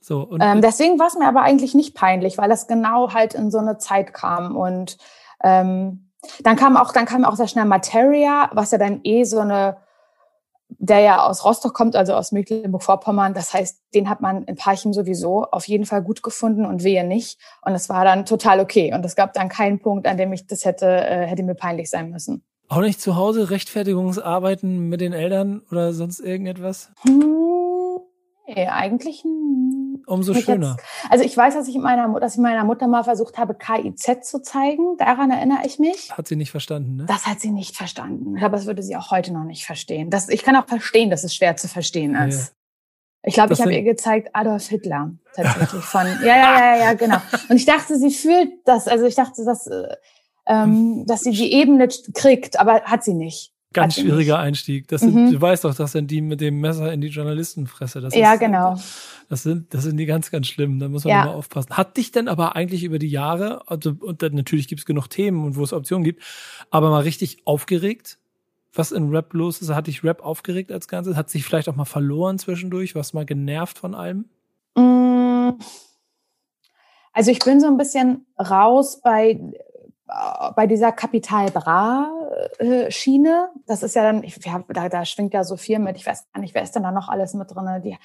So, und ähm, deswegen war es mir aber eigentlich nicht peinlich, weil das genau halt in so eine Zeit kam und ähm, dann kam auch, dann kam auch sehr schnell Materia, was ja dann eh so eine der ja aus Rostock kommt, also aus Mecklenburg-Vorpommern. Das heißt, den hat man in Parchim sowieso auf jeden Fall gut gefunden und wehe nicht. Und es war dann total okay. Und es gab dann keinen Punkt, an dem ich das hätte, äh, hätte mir peinlich sein müssen. Auch nicht zu Hause Rechtfertigungsarbeiten mit den Eltern oder sonst irgendetwas? Hm, nee, eigentlich Umso schöner. Jetzt, also ich weiß, dass ich, meiner, dass ich meiner Mutter mal versucht habe, KIZ zu zeigen. Daran erinnere ich mich. Hat sie nicht verstanden, ne? Das hat sie nicht verstanden. Ich glaube, das würde sie auch heute noch nicht verstehen. Das, ich kann auch verstehen, dass es schwer zu verstehen ist. Ja. Ich glaube, ich habe ihr gezeigt Adolf Hitler tatsächlich von. Ja, ja, ja, ja, genau. Und ich dachte, sie fühlt das. Also ich dachte, dass, äh, ähm, dass sie die Ebene kriegt, aber hat sie nicht. Ganz schwieriger Einstieg. Das sind, mhm. Du weißt doch, das sind die mit dem Messer in die Journalistenfresse. Das ja, ist, genau. Das sind, das sind die ganz, ganz schlimm. Da muss man ja. immer aufpassen. Hat dich denn aber eigentlich über die Jahre, also, und dann natürlich gibt es genug Themen und wo es Optionen gibt, aber mal richtig aufgeregt? Was in Rap los ist? Hat dich Rap aufgeregt als Ganzes? Hat sich vielleicht auch mal verloren zwischendurch? Was mal genervt von allem? Mm. Also ich bin so ein bisschen raus bei bei dieser Kapital Bra äh, Schiene, das ist ja dann, ich, ja, da, da schwingt ja so viel mit, ich weiß gar nicht, wer ist denn da noch alles mit drin? Die,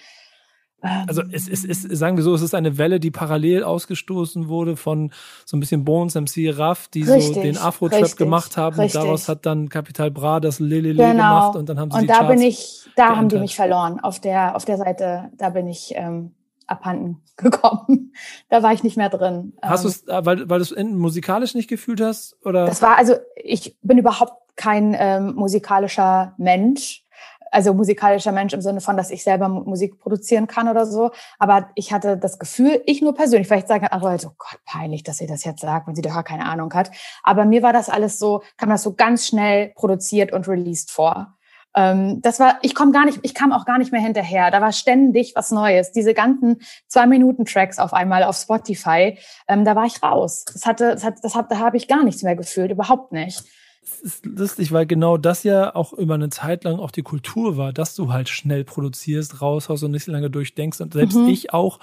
ähm, also es ist, es ist, sagen wir so, es ist eine Welle, die parallel ausgestoßen wurde von so ein bisschen Bones, MC Raff, die richtig, so den Afro-Trap gemacht haben. Richtig. Daraus hat dann Capital Bra das Lelele genau. gemacht und dann haben sie und die da Charts bin ich, da geändert. haben die mich verloren. Auf der, auf der Seite, da bin ich ähm, abhanden [laughs] gekommen. da war ich nicht mehr drin. Hast du es, ähm, äh, weil, weil du es musikalisch nicht gefühlt hast? Oder? Das war, also ich bin überhaupt kein ähm, musikalischer Mensch. Also musikalischer Mensch im Sinne von, dass ich selber Musik produzieren kann oder so. Aber ich hatte das Gefühl, ich nur persönlich, vielleicht sagen ach Leute, oh Gott, peinlich, dass sie das jetzt sagt, wenn sie doch gar keine Ahnung hat. Aber mir war das alles so, kam das so ganz schnell produziert und released vor. Ähm, das war, ich komme gar nicht, ich kam auch gar nicht mehr hinterher. Da war ständig was Neues. Diese ganzen zwei Minuten Tracks auf einmal auf Spotify, ähm, da war ich raus. Das hatte, das hat, das hat, da habe ich gar nichts mehr gefühlt, überhaupt nicht. Das ist lustig, weil genau das ja auch über eine Zeit lang auch die Kultur war, dass du halt schnell produzierst, raushaust und nicht so lange durchdenkst. Und selbst mhm. ich auch,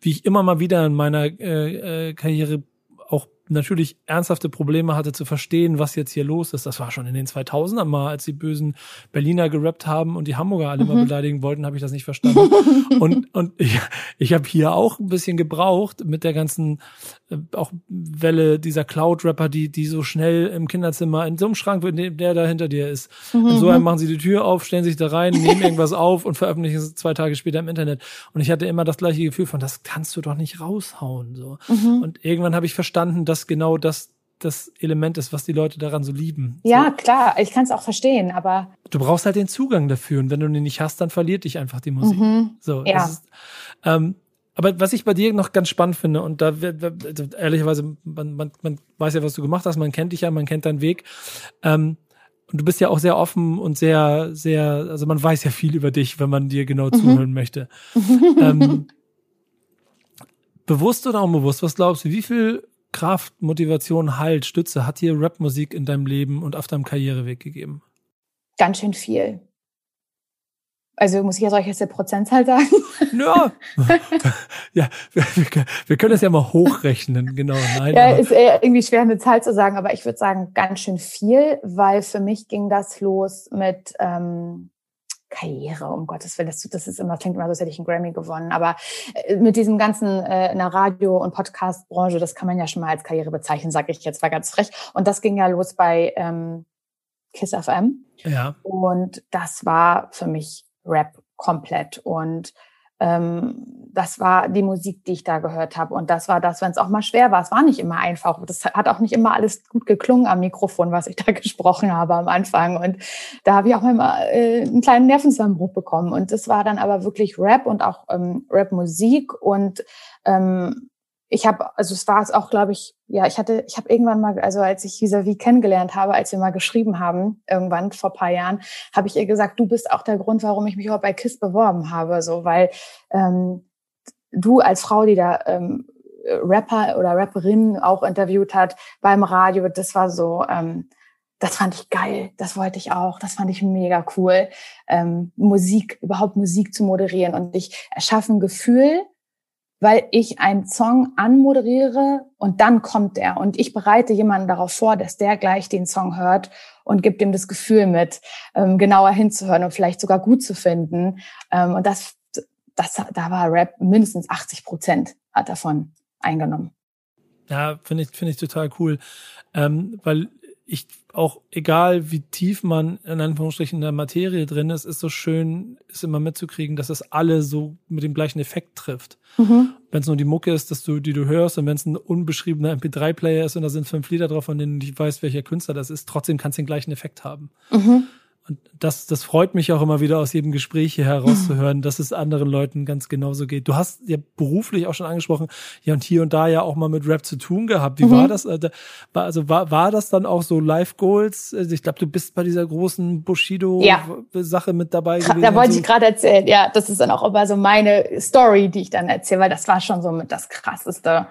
wie ich immer mal wieder in meiner äh, äh, Karriere auch natürlich ernsthafte Probleme hatte zu verstehen, was jetzt hier los ist. Das war schon in den 2000ern mal, als die bösen Berliner gerappt haben und die Hamburger alle mhm. mal beleidigen wollten, habe ich das nicht verstanden. [laughs] und und ich, ich habe hier auch ein bisschen gebraucht mit der ganzen äh, auch Welle dieser Cloud-Rapper, die die so schnell im Kinderzimmer in so einem Schrank, der da hinter dir ist. Mhm. Und so einem machen sie die Tür auf, stellen sich da rein, nehmen irgendwas auf und veröffentlichen es zwei Tage später im Internet. Und ich hatte immer das gleiche Gefühl von, das kannst du doch nicht raushauen. So. Mhm. Und irgendwann habe ich verstanden, dass genau das das Element ist, was die Leute daran so lieben. Ja, so. klar, ich kann es auch verstehen, aber. Du brauchst halt den Zugang dafür und wenn du den nicht hast, dann verliert dich einfach die Musik. Mhm. So, ja. Ist, ähm, aber was ich bei dir noch ganz spannend finde, und da also ehrlicherweise, man, man, man weiß ja, was du gemacht hast, man kennt dich ja, man kennt deinen Weg. Ähm, und du bist ja auch sehr offen und sehr, sehr, also man weiß ja viel über dich, wenn man dir genau mhm. zuhören möchte. [laughs] ähm, bewusst oder unbewusst, was glaubst du, wie viel Kraft, Motivation, Halt, Stütze hat dir Rapmusik in deinem Leben und auf deinem Karriereweg gegeben? Ganz schön viel. Also muss ich ja solche Prozentzahl sagen? [laughs] Ja, [laughs] ja wir, wir, können das ja mal hochrechnen, genau. Nein, ja, ist irgendwie schwer eine Zahl zu sagen, aber ich würde sagen ganz schön viel, weil für mich ging das los mit ähm, Karriere, um Gottes Willen, das, das ist immer, klingt immer so, als hätte ich einen Grammy gewonnen. Aber äh, mit diesem ganzen äh, in der Radio- und Podcast-Branche, das kann man ja schon mal als Karriere bezeichnen, sage ich jetzt mal ganz frech. Und das ging ja los bei ähm, Kiss FM. Ja. Und das war für mich Rap komplett. Und ähm, das war die Musik, die ich da gehört habe. Und das war das, wenn es auch mal schwer war. Es war nicht immer einfach. Das hat auch nicht immer alles gut geklungen am Mikrofon, was ich da [laughs] gesprochen habe am Anfang. Und da habe ich auch mal äh, einen kleinen Nervenzusammenbruch bekommen. Und das war dann aber wirklich Rap und auch ähm, Rap-Musik und ähm, ich habe, also es war es auch, glaube ich, ja, ich hatte, ich habe irgendwann mal, also als ich vis-à-vis kennengelernt habe, als wir mal geschrieben haben, irgendwann vor paar Jahren, habe ich ihr gesagt, du bist auch der Grund, warum ich mich überhaupt bei KISS beworben habe, so, weil ähm, du als Frau, die da ähm, Rapper oder Rapperin auch interviewt hat beim Radio, das war so, ähm, das fand ich geil, das wollte ich auch, das fand ich mega cool, ähm, Musik, überhaupt Musik zu moderieren und ich erschaffe ein Gefühl, weil ich einen Song anmoderiere und dann kommt er und ich bereite jemanden darauf vor, dass der gleich den Song hört und gibt ihm das Gefühl mit, ähm, genauer hinzuhören und vielleicht sogar gut zu finden. Ähm, und das, das, da war Rap mindestens 80 Prozent hat davon eingenommen. Ja, finde ich, finde ich total cool, ähm, weil ich auch, egal wie tief man in Anführungsstrichen in der Materie drin ist, ist so schön, ist immer mitzukriegen, dass es alle so mit dem gleichen Effekt trifft. Mhm. Wenn es nur die Mucke ist, dass du, die du hörst, und wenn es ein unbeschriebener MP3-Player ist und da sind fünf Lieder drauf, von denen du nicht weißt, welcher Künstler das ist, trotzdem kannst du den gleichen Effekt haben. Mhm. Und das, das freut mich auch immer wieder aus jedem Gespräch hier herauszuhören, [laughs] dass es anderen Leuten ganz genauso geht. Du hast ja beruflich auch schon angesprochen, ja und hier und da ja auch mal mit Rap zu tun gehabt. Wie mhm. war das? Äh, also war, war das dann auch so Life Goals? Also ich glaube, du bist bei dieser großen Bushido-Sache ja. mit dabei gewesen. Da wollte so. ich gerade erzählen, ja, das ist dann auch immer so meine Story, die ich dann erzähle, weil das war schon so mit das Krasseste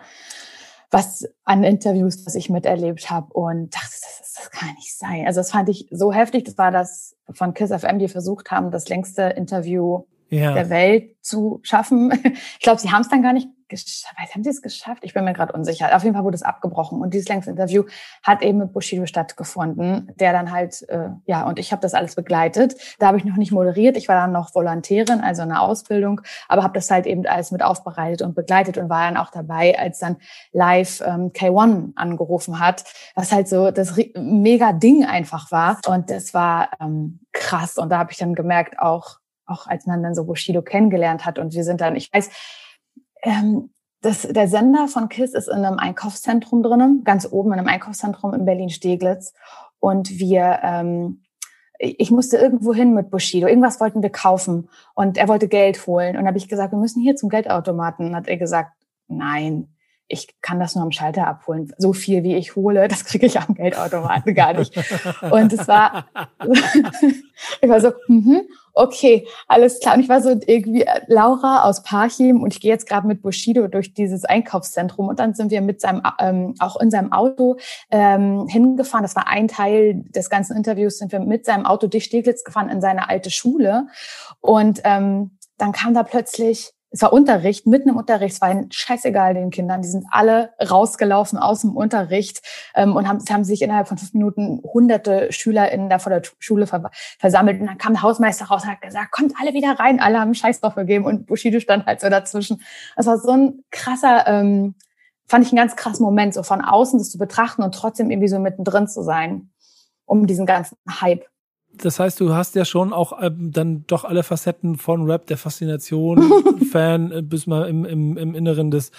was an Interviews, das ich miterlebt habe und dachte, das, ist, das kann nicht sein. Also das fand ich so heftig. Das war das von Kiss FM, die versucht haben, das längste Interview ja. der Welt zu schaffen. [laughs] Ich glaube, sie haben es dann gar nicht geschafft. Haben sie es geschafft? Ich bin mir gerade unsicher. Auf jeden Fall wurde es abgebrochen. Und dieses längste Interview hat eben mit Bushido stattgefunden, der dann halt, äh, ja, und ich habe das alles begleitet. Da habe ich noch nicht moderiert. Ich war dann noch Volontärin, also in der Ausbildung, aber habe das halt eben alles mit aufbereitet und begleitet und war dann auch dabei, als dann live ähm, K1 angerufen hat, was halt so das mega Ding einfach war. Und das war ähm, krass. Und da habe ich dann gemerkt, auch auch als man dann so Bushido kennengelernt hat und wir sind dann, ich weiß, ähm, das, der Sender von KISS ist in einem Einkaufszentrum drinnen, ganz oben in einem Einkaufszentrum in Berlin-Steglitz. Und wir, ähm, ich musste irgendwo hin mit Bushido. Irgendwas wollten wir kaufen und er wollte Geld holen. Und habe ich gesagt, wir müssen hier zum Geldautomaten. Und hat er gesagt, nein, ich kann das nur am Schalter abholen. So viel wie ich hole, das kriege ich am Geldautomaten gar nicht. Und es war, [laughs] ich war so, mhm, okay, alles klar. Und ich war so irgendwie Laura aus Parchim und ich gehe jetzt gerade mit Bushido durch dieses Einkaufszentrum und dann sind wir mit seinem, ähm, auch in seinem Auto ähm, hingefahren. Das war ein Teil des ganzen Interviews, sind wir mit seinem Auto durch Steglitz gefahren in seine alte Schule und ähm, dann kam da plötzlich es war Unterricht, mitten im Unterricht, es war ein scheißegal den Kindern, die sind alle rausgelaufen aus dem Unterricht ähm, und haben, haben sich innerhalb von fünf Minuten hunderte SchülerInnen da vor der Schule ver versammelt. Und dann kam der Hausmeister raus und hat gesagt, kommt alle wieder rein, alle haben Scheiß drauf gegeben. Und Bushido stand halt so dazwischen. Das war so ein krasser, ähm, fand ich einen ganz krassen Moment, so von außen das zu betrachten und trotzdem irgendwie so mittendrin zu sein, um diesen ganzen Hype das heißt, du hast ja schon auch ähm, dann doch alle Facetten von Rap, der Faszination, [laughs] Fan, äh, bist mal im, im, im Inneren des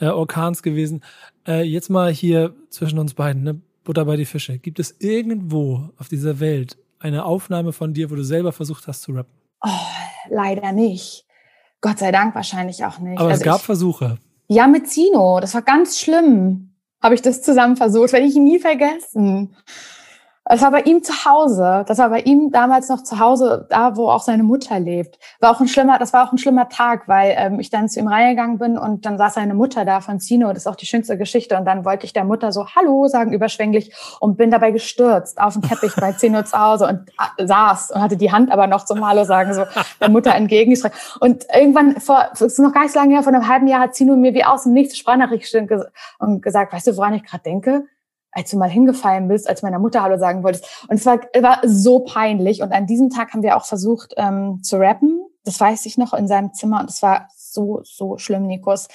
äh, Orkans gewesen. Äh, jetzt mal hier zwischen uns beiden, ne? Butter bei die Fische. Gibt es irgendwo auf dieser Welt eine Aufnahme von dir, wo du selber versucht hast zu rappen? Oh, leider nicht. Gott sei Dank wahrscheinlich auch nicht. Aber also es gab ich, Versuche. Ja, mit Zino. Das war ganz schlimm. Habe ich das zusammen versucht. Werde ich nie vergessen. Das war bei ihm zu Hause. Das war bei ihm damals noch zu Hause, da wo auch seine Mutter lebt. War auch ein schlimmer, das war auch ein schlimmer Tag, weil ähm, ich dann zu ihm reingegangen bin und dann saß seine Mutter da von Zino. Das ist auch die schönste Geschichte. Und dann wollte ich der Mutter so Hallo sagen überschwänglich und bin dabei gestürzt auf den Teppich bei [laughs] Zino zu Hause und äh, saß und hatte die Hand aber noch zum Hallo sagen so der Mutter entgegengestreckt. Und irgendwann vor, es ist noch gar nicht so lange her, vor einem halben Jahr hat Zino mir wie aus dem Nichts Sprachnachricht und gesagt, weißt du, woran ich gerade denke? Als du mal hingefallen bist, als meiner Mutter Hallo sagen wolltest. Und es war, war so peinlich. Und an diesem Tag haben wir auch versucht ähm, zu rappen. Das weiß ich noch in seinem Zimmer. Und es war so, so schlimm, Nikos.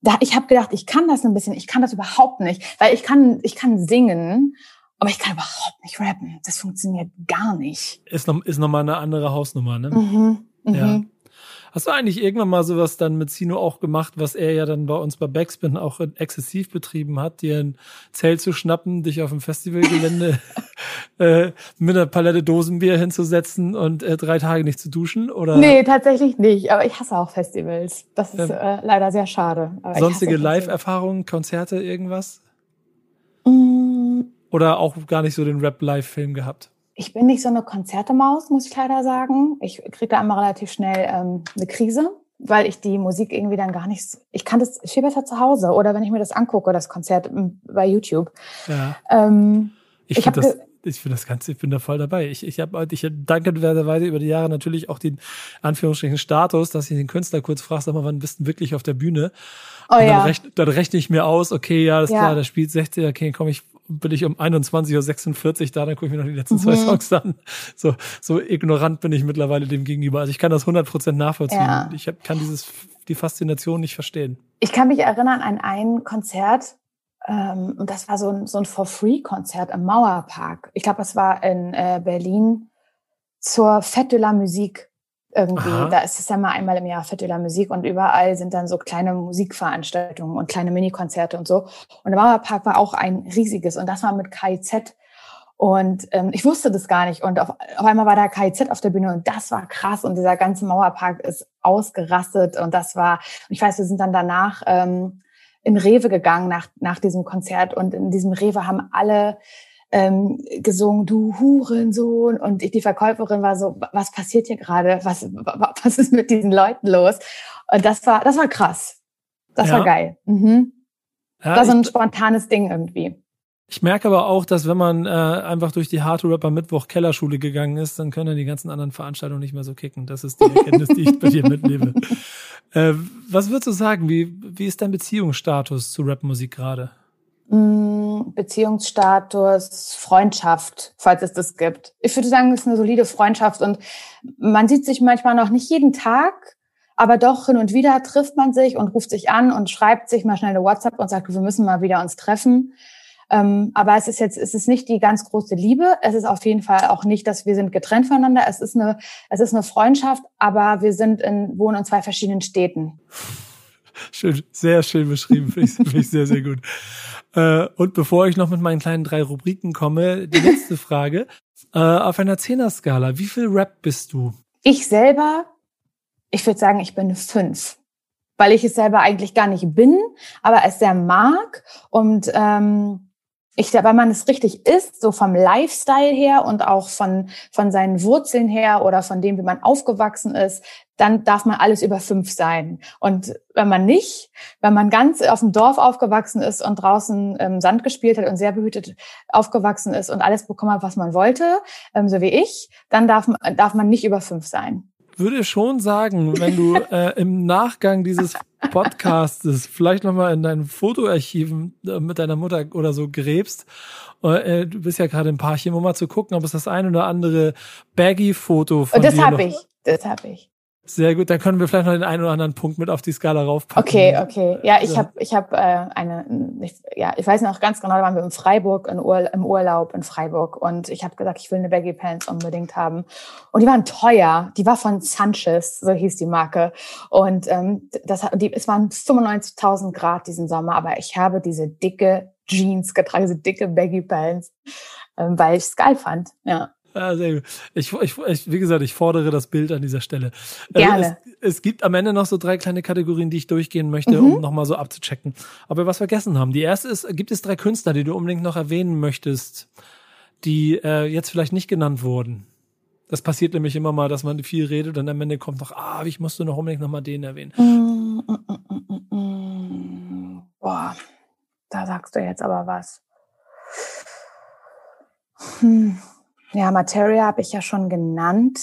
Da, ich habe gedacht, ich kann das ein bisschen, ich kann das überhaupt nicht, weil ich kann, ich kann singen, aber ich kann überhaupt nicht rappen. Das funktioniert gar nicht. Ist noch, ist noch mal eine andere Hausnummer, ne? Mhm, ja. Mhm. Hast du eigentlich irgendwann mal sowas dann mit Sino auch gemacht, was er ja dann bei uns bei Backspin auch exzessiv betrieben hat, dir ein Zelt zu schnappen, dich auf dem Festivalgelände [laughs] [laughs] äh, mit einer Palette Dosenbier hinzusetzen und äh, drei Tage nicht zu duschen? Oder? Nee, tatsächlich nicht. Aber ich hasse auch Festivals. Das ist ähm, äh, leider sehr schade. Aber sonstige Live-Erfahrungen, Konzerte, irgendwas? Mm. Oder auch gar nicht so den Rap-Live-Film gehabt? Ich bin nicht so eine Konzertemaus, muss ich leider sagen. Ich kriege da immer relativ schnell ähm, eine Krise, weil ich die Musik irgendwie dann gar nicht. So, ich kann das viel besser zu Hause oder wenn ich mir das angucke, das Konzert bei YouTube. Ja. Ähm, ich, ich finde das, ich finde das Ganze, ich bin da voll dabei. Ich, ich habe ich hab dankenswerterweise über die Jahre natürlich auch den Anführungsstrichen Status, dass ich den Künstler kurz frage, sag mal, wann bist du wirklich auf der Bühne? Oh, und dann, ja. rechne, dann rechne ich mir aus, okay, ja, das ja. klar, der spielt 60, okay, komme ich bin ich um 21.46 Uhr da, dann gucke ich mir noch die letzten zwei mhm. Songs an. So, so ignorant bin ich mittlerweile dem gegenüber. Also ich kann das 100% nachvollziehen. Ja. Ich hab, kann dieses, die Faszination nicht verstehen. Ich kann mich erinnern an ein Konzert, ähm, und das war so ein, so ein For-Free-Konzert im Mauerpark. Ich glaube, es war in äh, Berlin zur Fête de la Musique irgendwie. Aha. Da ist es ja mal einmal im Jahr Fête de la Musik und überall sind dann so kleine Musikveranstaltungen und kleine Minikonzerte und so. Und der Mauerpark war auch ein riesiges und das war mit KIZ. Und ähm, ich wusste das gar nicht. Und auf, auf einmal war da KIZ auf der Bühne und das war krass. Und dieser ganze Mauerpark ist ausgerastet. Und das war, ich weiß, wir sind dann danach ähm, in Rewe gegangen nach, nach diesem Konzert. Und in diesem Rewe haben alle ähm, gesungen, du Hurensohn. Und ich, die Verkäuferin war so, was passiert hier gerade? Was, was ist mit diesen Leuten los? Und das war, das war krass. Das ja. war geil. Mhm. Ja, das war so ein spontanes Ding irgendwie. Ich merke aber auch, dass wenn man äh, einfach durch die Hard Rapper Mittwoch Kellerschule gegangen ist, dann können die ganzen anderen Veranstaltungen nicht mehr so kicken. Das ist die Erkenntnis, die ich bei dir mitnehme. [laughs] Äh, was würdest du sagen? Wie, wie ist dein Beziehungsstatus zu Rapmusik gerade? Beziehungsstatus, Freundschaft, falls es das gibt. Ich würde sagen, es ist eine solide Freundschaft und man sieht sich manchmal noch nicht jeden Tag, aber doch hin und wieder trifft man sich und ruft sich an und schreibt sich mal schnell eine WhatsApp und sagt, wir müssen mal wieder uns treffen. Ähm, aber es ist jetzt, es ist nicht die ganz große Liebe. Es ist auf jeden Fall auch nicht, dass wir sind getrennt voneinander. Es ist eine, es ist eine Freundschaft, aber wir sind in, wohnen in zwei verschiedenen Städten. Schön, sehr schön beschrieben, finde ich, find ich sehr, sehr gut. Äh, und bevor ich noch mit meinen kleinen drei Rubriken komme, die letzte [laughs] Frage. Äh, auf einer Zehner-Skala, wie viel Rap bist du? Ich selber, ich würde sagen, ich bin fünf. Weil ich es selber eigentlich gar nicht bin, aber es sehr mag. Und ähm, ich, weil man es richtig ist, so vom Lifestyle her und auch von, von seinen Wurzeln her oder von dem, wie man aufgewachsen ist, dann darf man alles über fünf sein. Und wenn man nicht, wenn man ganz auf dem Dorf aufgewachsen ist und draußen ähm, Sand gespielt hat und sehr behütet aufgewachsen ist und alles bekommen hat, was man wollte, ähm, so wie ich, dann darf, darf man nicht über fünf sein. würde schon sagen, wenn du [laughs] äh, im Nachgang dieses Podcastes vielleicht nochmal in deinen Fotoarchiven äh, mit deiner Mutter oder so gräbst, äh, du bist ja gerade im Parchim, um mal zu gucken, ob es das ein oder andere Baggy-Foto von das dir hab noch ich, das habe ich. Sehr gut, da können wir vielleicht noch den einen oder anderen Punkt mit auf die Skala raufpacken. Okay, okay. Ja, ich habe ich hab, äh, eine, ich, ja, ich weiß noch ganz genau, da waren wir in Freiburg in Ur, im Urlaub in Freiburg und ich habe gesagt, ich will eine Baggy Pants unbedingt haben. Und die waren teuer. Die war von Sanchez, so hieß die Marke. Und ähm, das, die, es waren 95.000 Grad diesen Sommer, aber ich habe diese dicke Jeans getragen, diese dicke Baggy Pants, ähm, weil ich es geil fand. Ja. Ja, sehr gut. Ich, ich, ich, wie gesagt, ich fordere das Bild an dieser Stelle. Äh, Gerne. Es, es gibt am Ende noch so drei kleine Kategorien, die ich durchgehen möchte, Mhm. um nochmal so abzuchecken. Ob wir was vergessen haben. Die erste ist, gibt es drei Künstler, die du unbedingt noch erwähnen möchtest, die äh, jetzt vielleicht nicht genannt wurden? Das passiert nämlich immer mal, dass man viel redet und am Ende kommt noch, ah, ich musste noch unbedingt noch mal den erwähnen. Mm, mm, mm. Boah, da sagst du jetzt aber was. Hm. Ja, Materia habe ich ja schon genannt.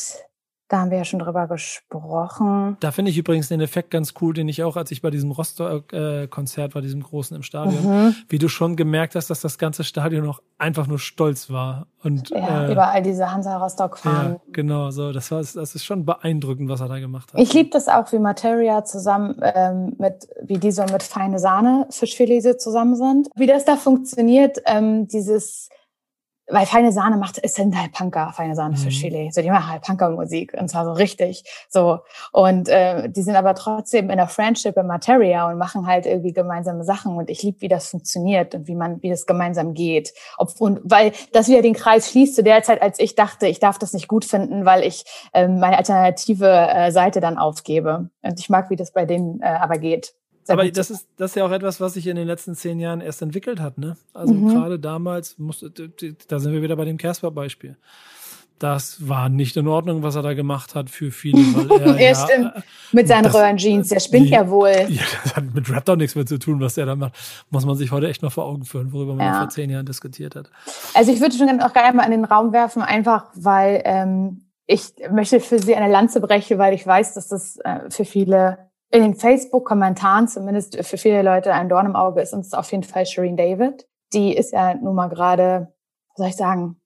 Da haben wir ja schon drüber gesprochen. Da finde ich übrigens den Effekt ganz cool, den ich auch, als ich bei diesem Rostock-Konzert war, diesem großen im Stadion, Mhm. wie du schon gemerkt hast, dass das ganze Stadion auch einfach nur stolz war. Und Ja, äh, überall diese Hansa Rostock fahren. ja, genau, so. Das war, das ist schon beeindruckend, was er da gemacht hat. Ich liebe das auch, wie Materia zusammen ähm, mit, wie die so mit feine Sahne Fischfilet zusammen sind. Wie das da funktioniert, ähm, dieses, weil feine Sahne macht, ist sind halt Punker, feine Sahne Mhm. Fischfilet. So, die machen halt Punker-Musik und zwar so richtig. So. Und äh, die sind aber trotzdem in der Friendship in Materia und machen halt irgendwie gemeinsame Sachen. Und ich liebe, wie das funktioniert und wie man, wie das gemeinsam geht. Ob, und weil das wieder den Kreis schließt zu der Zeit, als ich dachte, ich darf das nicht gut finden, weil ich ähm, meine alternative äh, Seite dann aufgebe. Und ich mag, wie das bei denen äh, aber geht. Aber das ist, das ist ja auch etwas, was sich in den letzten zehn Jahren erst entwickelt hat, ne? Also Mhm. gerade damals musste, da sind wir wieder bei dem Casper-Beispiel. Das war nicht in Ordnung, was er da gemacht hat für viele, [laughs] weil er, ja, stimmt. Mit seinen Röhrenjeans, der spinnt die- ja wohl. [laughs] Ja, das hat mit Rap doch nichts mehr zu tun, was er da macht. Muss man sich heute echt mal vor Augen führen, worüber man Ja. vor zehn Jahren diskutiert hat. Also ich würde schon auch gerne mal in den Raum werfen, einfach weil ähm, ich möchte für Sie eine Lanze brechen, weil ich weiß, dass das äh, für viele in den Facebook-Kommentaren zumindest für viele Leute ein Dorn im Auge ist ist auf jeden Fall Shireen David. Die ist ja nun mal gerade, was soll ich sagen,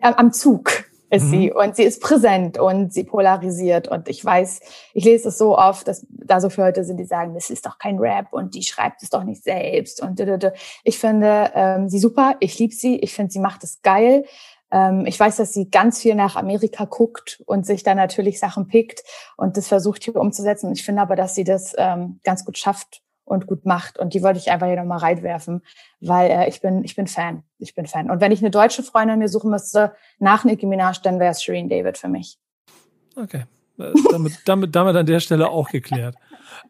am Zug ist Mhm. sie und sie ist präsent und sie polarisiert und ich weiß, ich lese es so oft, dass da so viele Leute sind, die sagen, das ist doch kein Rap und die schreibt es doch nicht selbst und ich finde ähm, sie super, ich liebe sie, ich finde sie macht es geil. Ähm, ich weiß, dass sie ganz viel nach Amerika guckt und sich da natürlich Sachen pickt und das versucht hier umzusetzen. Ich finde aber, dass sie das ähm, ganz gut schafft und gut macht. Und die wollte ich einfach hier nochmal reinwerfen, weil äh, ich bin, ich bin Fan. Ich bin Fan. Und wenn ich eine deutsche Freundin mir suchen müsste, nach Nicki Minaj, dann wäre es Shireen David für mich. Okay. Äh, damit, [laughs] damit, damit an der Stelle auch geklärt.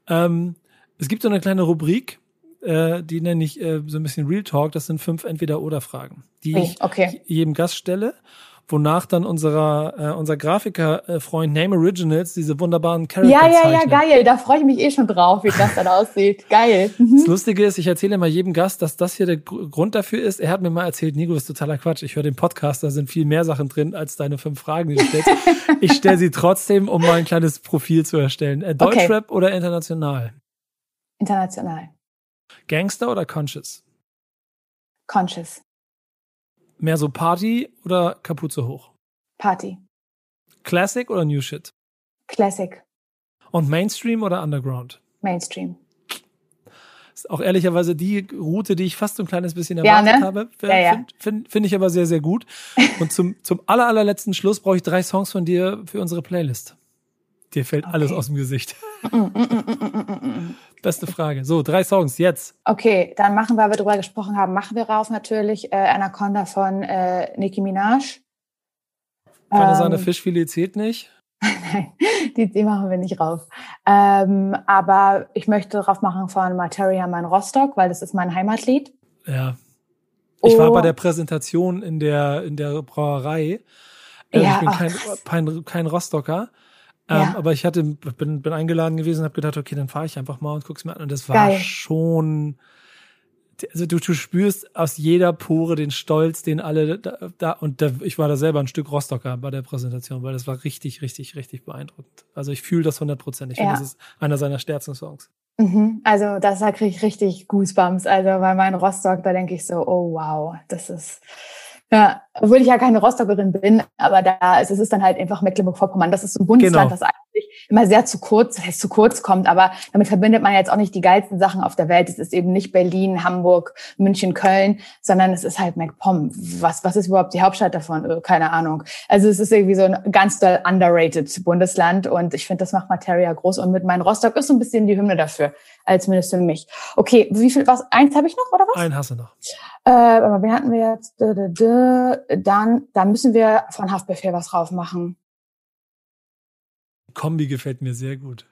Ähm, es gibt so eine kleine Rubrik, äh, die nenne ich äh, so ein bisschen Real Talk. Das sind fünf Entweder-Oder-Fragen, die ich Okay. jedem Gast stelle, wonach dann unserer, äh, unser Grafiker-Freund Name Originals diese wunderbaren Charakter Ja, ja, ja, zeichnet. geil. Da freue ich mich eh schon drauf, wie das dann [laughs] aussieht. Geil. Das Mhm. Lustige ist, ich erzähle immer jedem Gast, dass das hier der Gr- Grund dafür ist. Er hat mir mal erzählt, Nico, das ist totaler Quatsch. Ich höre den Podcast, da sind viel mehr Sachen drin als deine fünf Fragen, die du stellst. [laughs] ich stelle sie trotzdem, um mal ein kleines Profil zu erstellen. Äh, Okay. Deutschrap oder international? International. Gangster oder Conscious? Conscious. Mehr so Party oder Kapuze hoch? Party. Classic oder New Shit? Classic. Und Mainstream oder Underground? Mainstream. Ist auch ehrlicherweise die Route, die ich fast so ein kleines bisschen Ja, erwartet ne? habe. Ja, ja. Finde find, find ich aber sehr, sehr gut. [laughs] Und zum, zum aller, allerletzten Schluss brauche ich drei Songs von dir für unsere Playlist. Dir fällt alles Okay. aus dem Gesicht. Mm, mm, mm. Beste Frage. So, drei Songs jetzt. Okay, dann machen wir, weil wir drüber gesprochen haben, machen wir rauf natürlich äh, Anaconda von äh, Nicki Minaj. Keine Ähm, Sahne Fischfilet zählt nicht. [laughs] Nein, die, die machen wir nicht rauf. Ähm, aber ich möchte drauf machen von Materia mein Rostock, weil das ist mein Heimatlied. Ja. Ich war Oh. bei der Präsentation in der, in der Brauerei. Äh, Ja, ich bin ach, kein, kein, kein Rostocker. Ähm, Ja. Aber ich hatte, bin, bin eingeladen gewesen und habe gedacht, okay, dann fahre ich einfach mal und guck's mir an. Und das war Geil. schon also du, du spürst aus jeder Pore den Stolz, den alle da, da und da, ich war da selber ein Stück Rostocker bei der Präsentation, weil das war richtig, richtig, richtig beeindruckend. Also ich fühle das hundertprozentig. Ich ja. finde, das ist einer seiner stärksten Songs. Mhm. Also das da kriege ich richtig Goosebumps. Also bei meinem Rostock, da denke ich so, oh wow, das ist ja, obwohl ich ja keine Rostockerin bin, aber da ist es ist dann halt einfach Mecklenburg-Vorpommern. Das ist ein Bundesland, genau. das eigentlich immer sehr zu kurz, das heißt zu kurz kommt, aber damit verbindet man jetzt auch nicht die geilsten Sachen auf der Welt. Es ist eben nicht Berlin, Hamburg, München, Köln, sondern es ist halt MacPom. Was, was ist überhaupt die Hauptstadt davon? Äh, keine Ahnung. Also es ist irgendwie so ein ganz doll underrated Bundesland und ich finde, das macht Materia groß und mit meinem Rostock ist so ein bisschen die Hymne dafür, als zumindest für mich. Okay, wie viel, was, eins habe ich noch oder was? Einen hast du noch. Äh, aber wen hatten wir jetzt? Dann, dann müssen wir von Haftbefehl was drauf machen. Kombi gefällt mir sehr gut.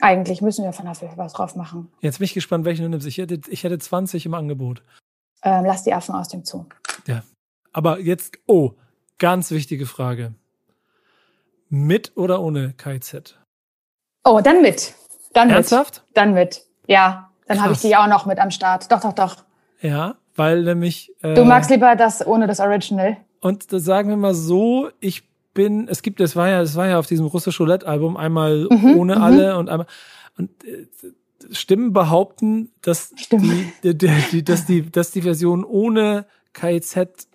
Eigentlich müssen wir von Haftbefehl was drauf machen. Jetzt bin ich gespannt, welchen du nimmst. Ich hätte, ich hätte 20 im Angebot. Ähm, lass die Affen aus dem Zoo. Ja. Aber jetzt, oh, ganz wichtige Frage. Mit oder ohne KZ? Oh, dann mit. Dann Ernsthaft? Mit. Dann mit. Ja, dann habe ich die auch noch mit am Start. Doch, doch, doch. Ja, weil nämlich. Äh, du magst lieber das ohne das Original. Und das sagen wir mal so, ich bin, es gibt, es war ja, es war ja auf diesem russisch Roulette-Album einmal mhm, ohne mhm. alle und einmal. Und äh, Stimmen behaupten, dass die, die, die, dass die, dass die Version ohne KIZ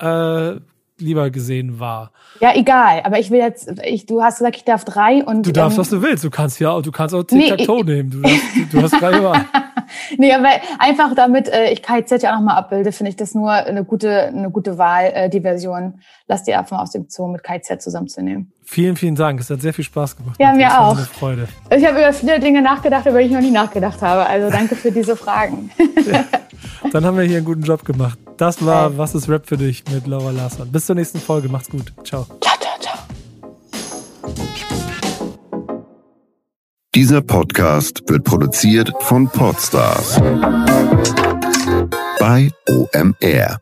äh, lieber gesehen war. Ja, egal. Aber ich will jetzt, ich, du hast gesagt, ich darf drei und. Du darfst, ähm, was du willst. Du kannst ja, du kannst auch Tic-Tac-Toe nee, nehmen. Du, darfst, du hast drei [laughs] Wahl. nee, aber einfach damit äh, ich KZ ja auch nochmal abbilde, finde ich das nur eine gute, eine gute Wahl, äh, die Version Lass die Affen aus dem Zoo mit KZ zusammenzunehmen. Vielen, vielen Dank. Es hat sehr viel Spaß gemacht. Ja, mir auch. Eine Freude. Ich habe über viele Dinge nachgedacht, über die ich noch nie nachgedacht habe. Also danke für diese Fragen. [laughs] Ja. Dann haben wir hier einen guten Job gemacht. Das war. Was ist Rap für dich mit Laura Larsson. Bis zur nächsten Folge. Macht's gut. Ciao. Ciao, ciao, ciao. Dieser Podcast wird produziert von Podstars bei OMR.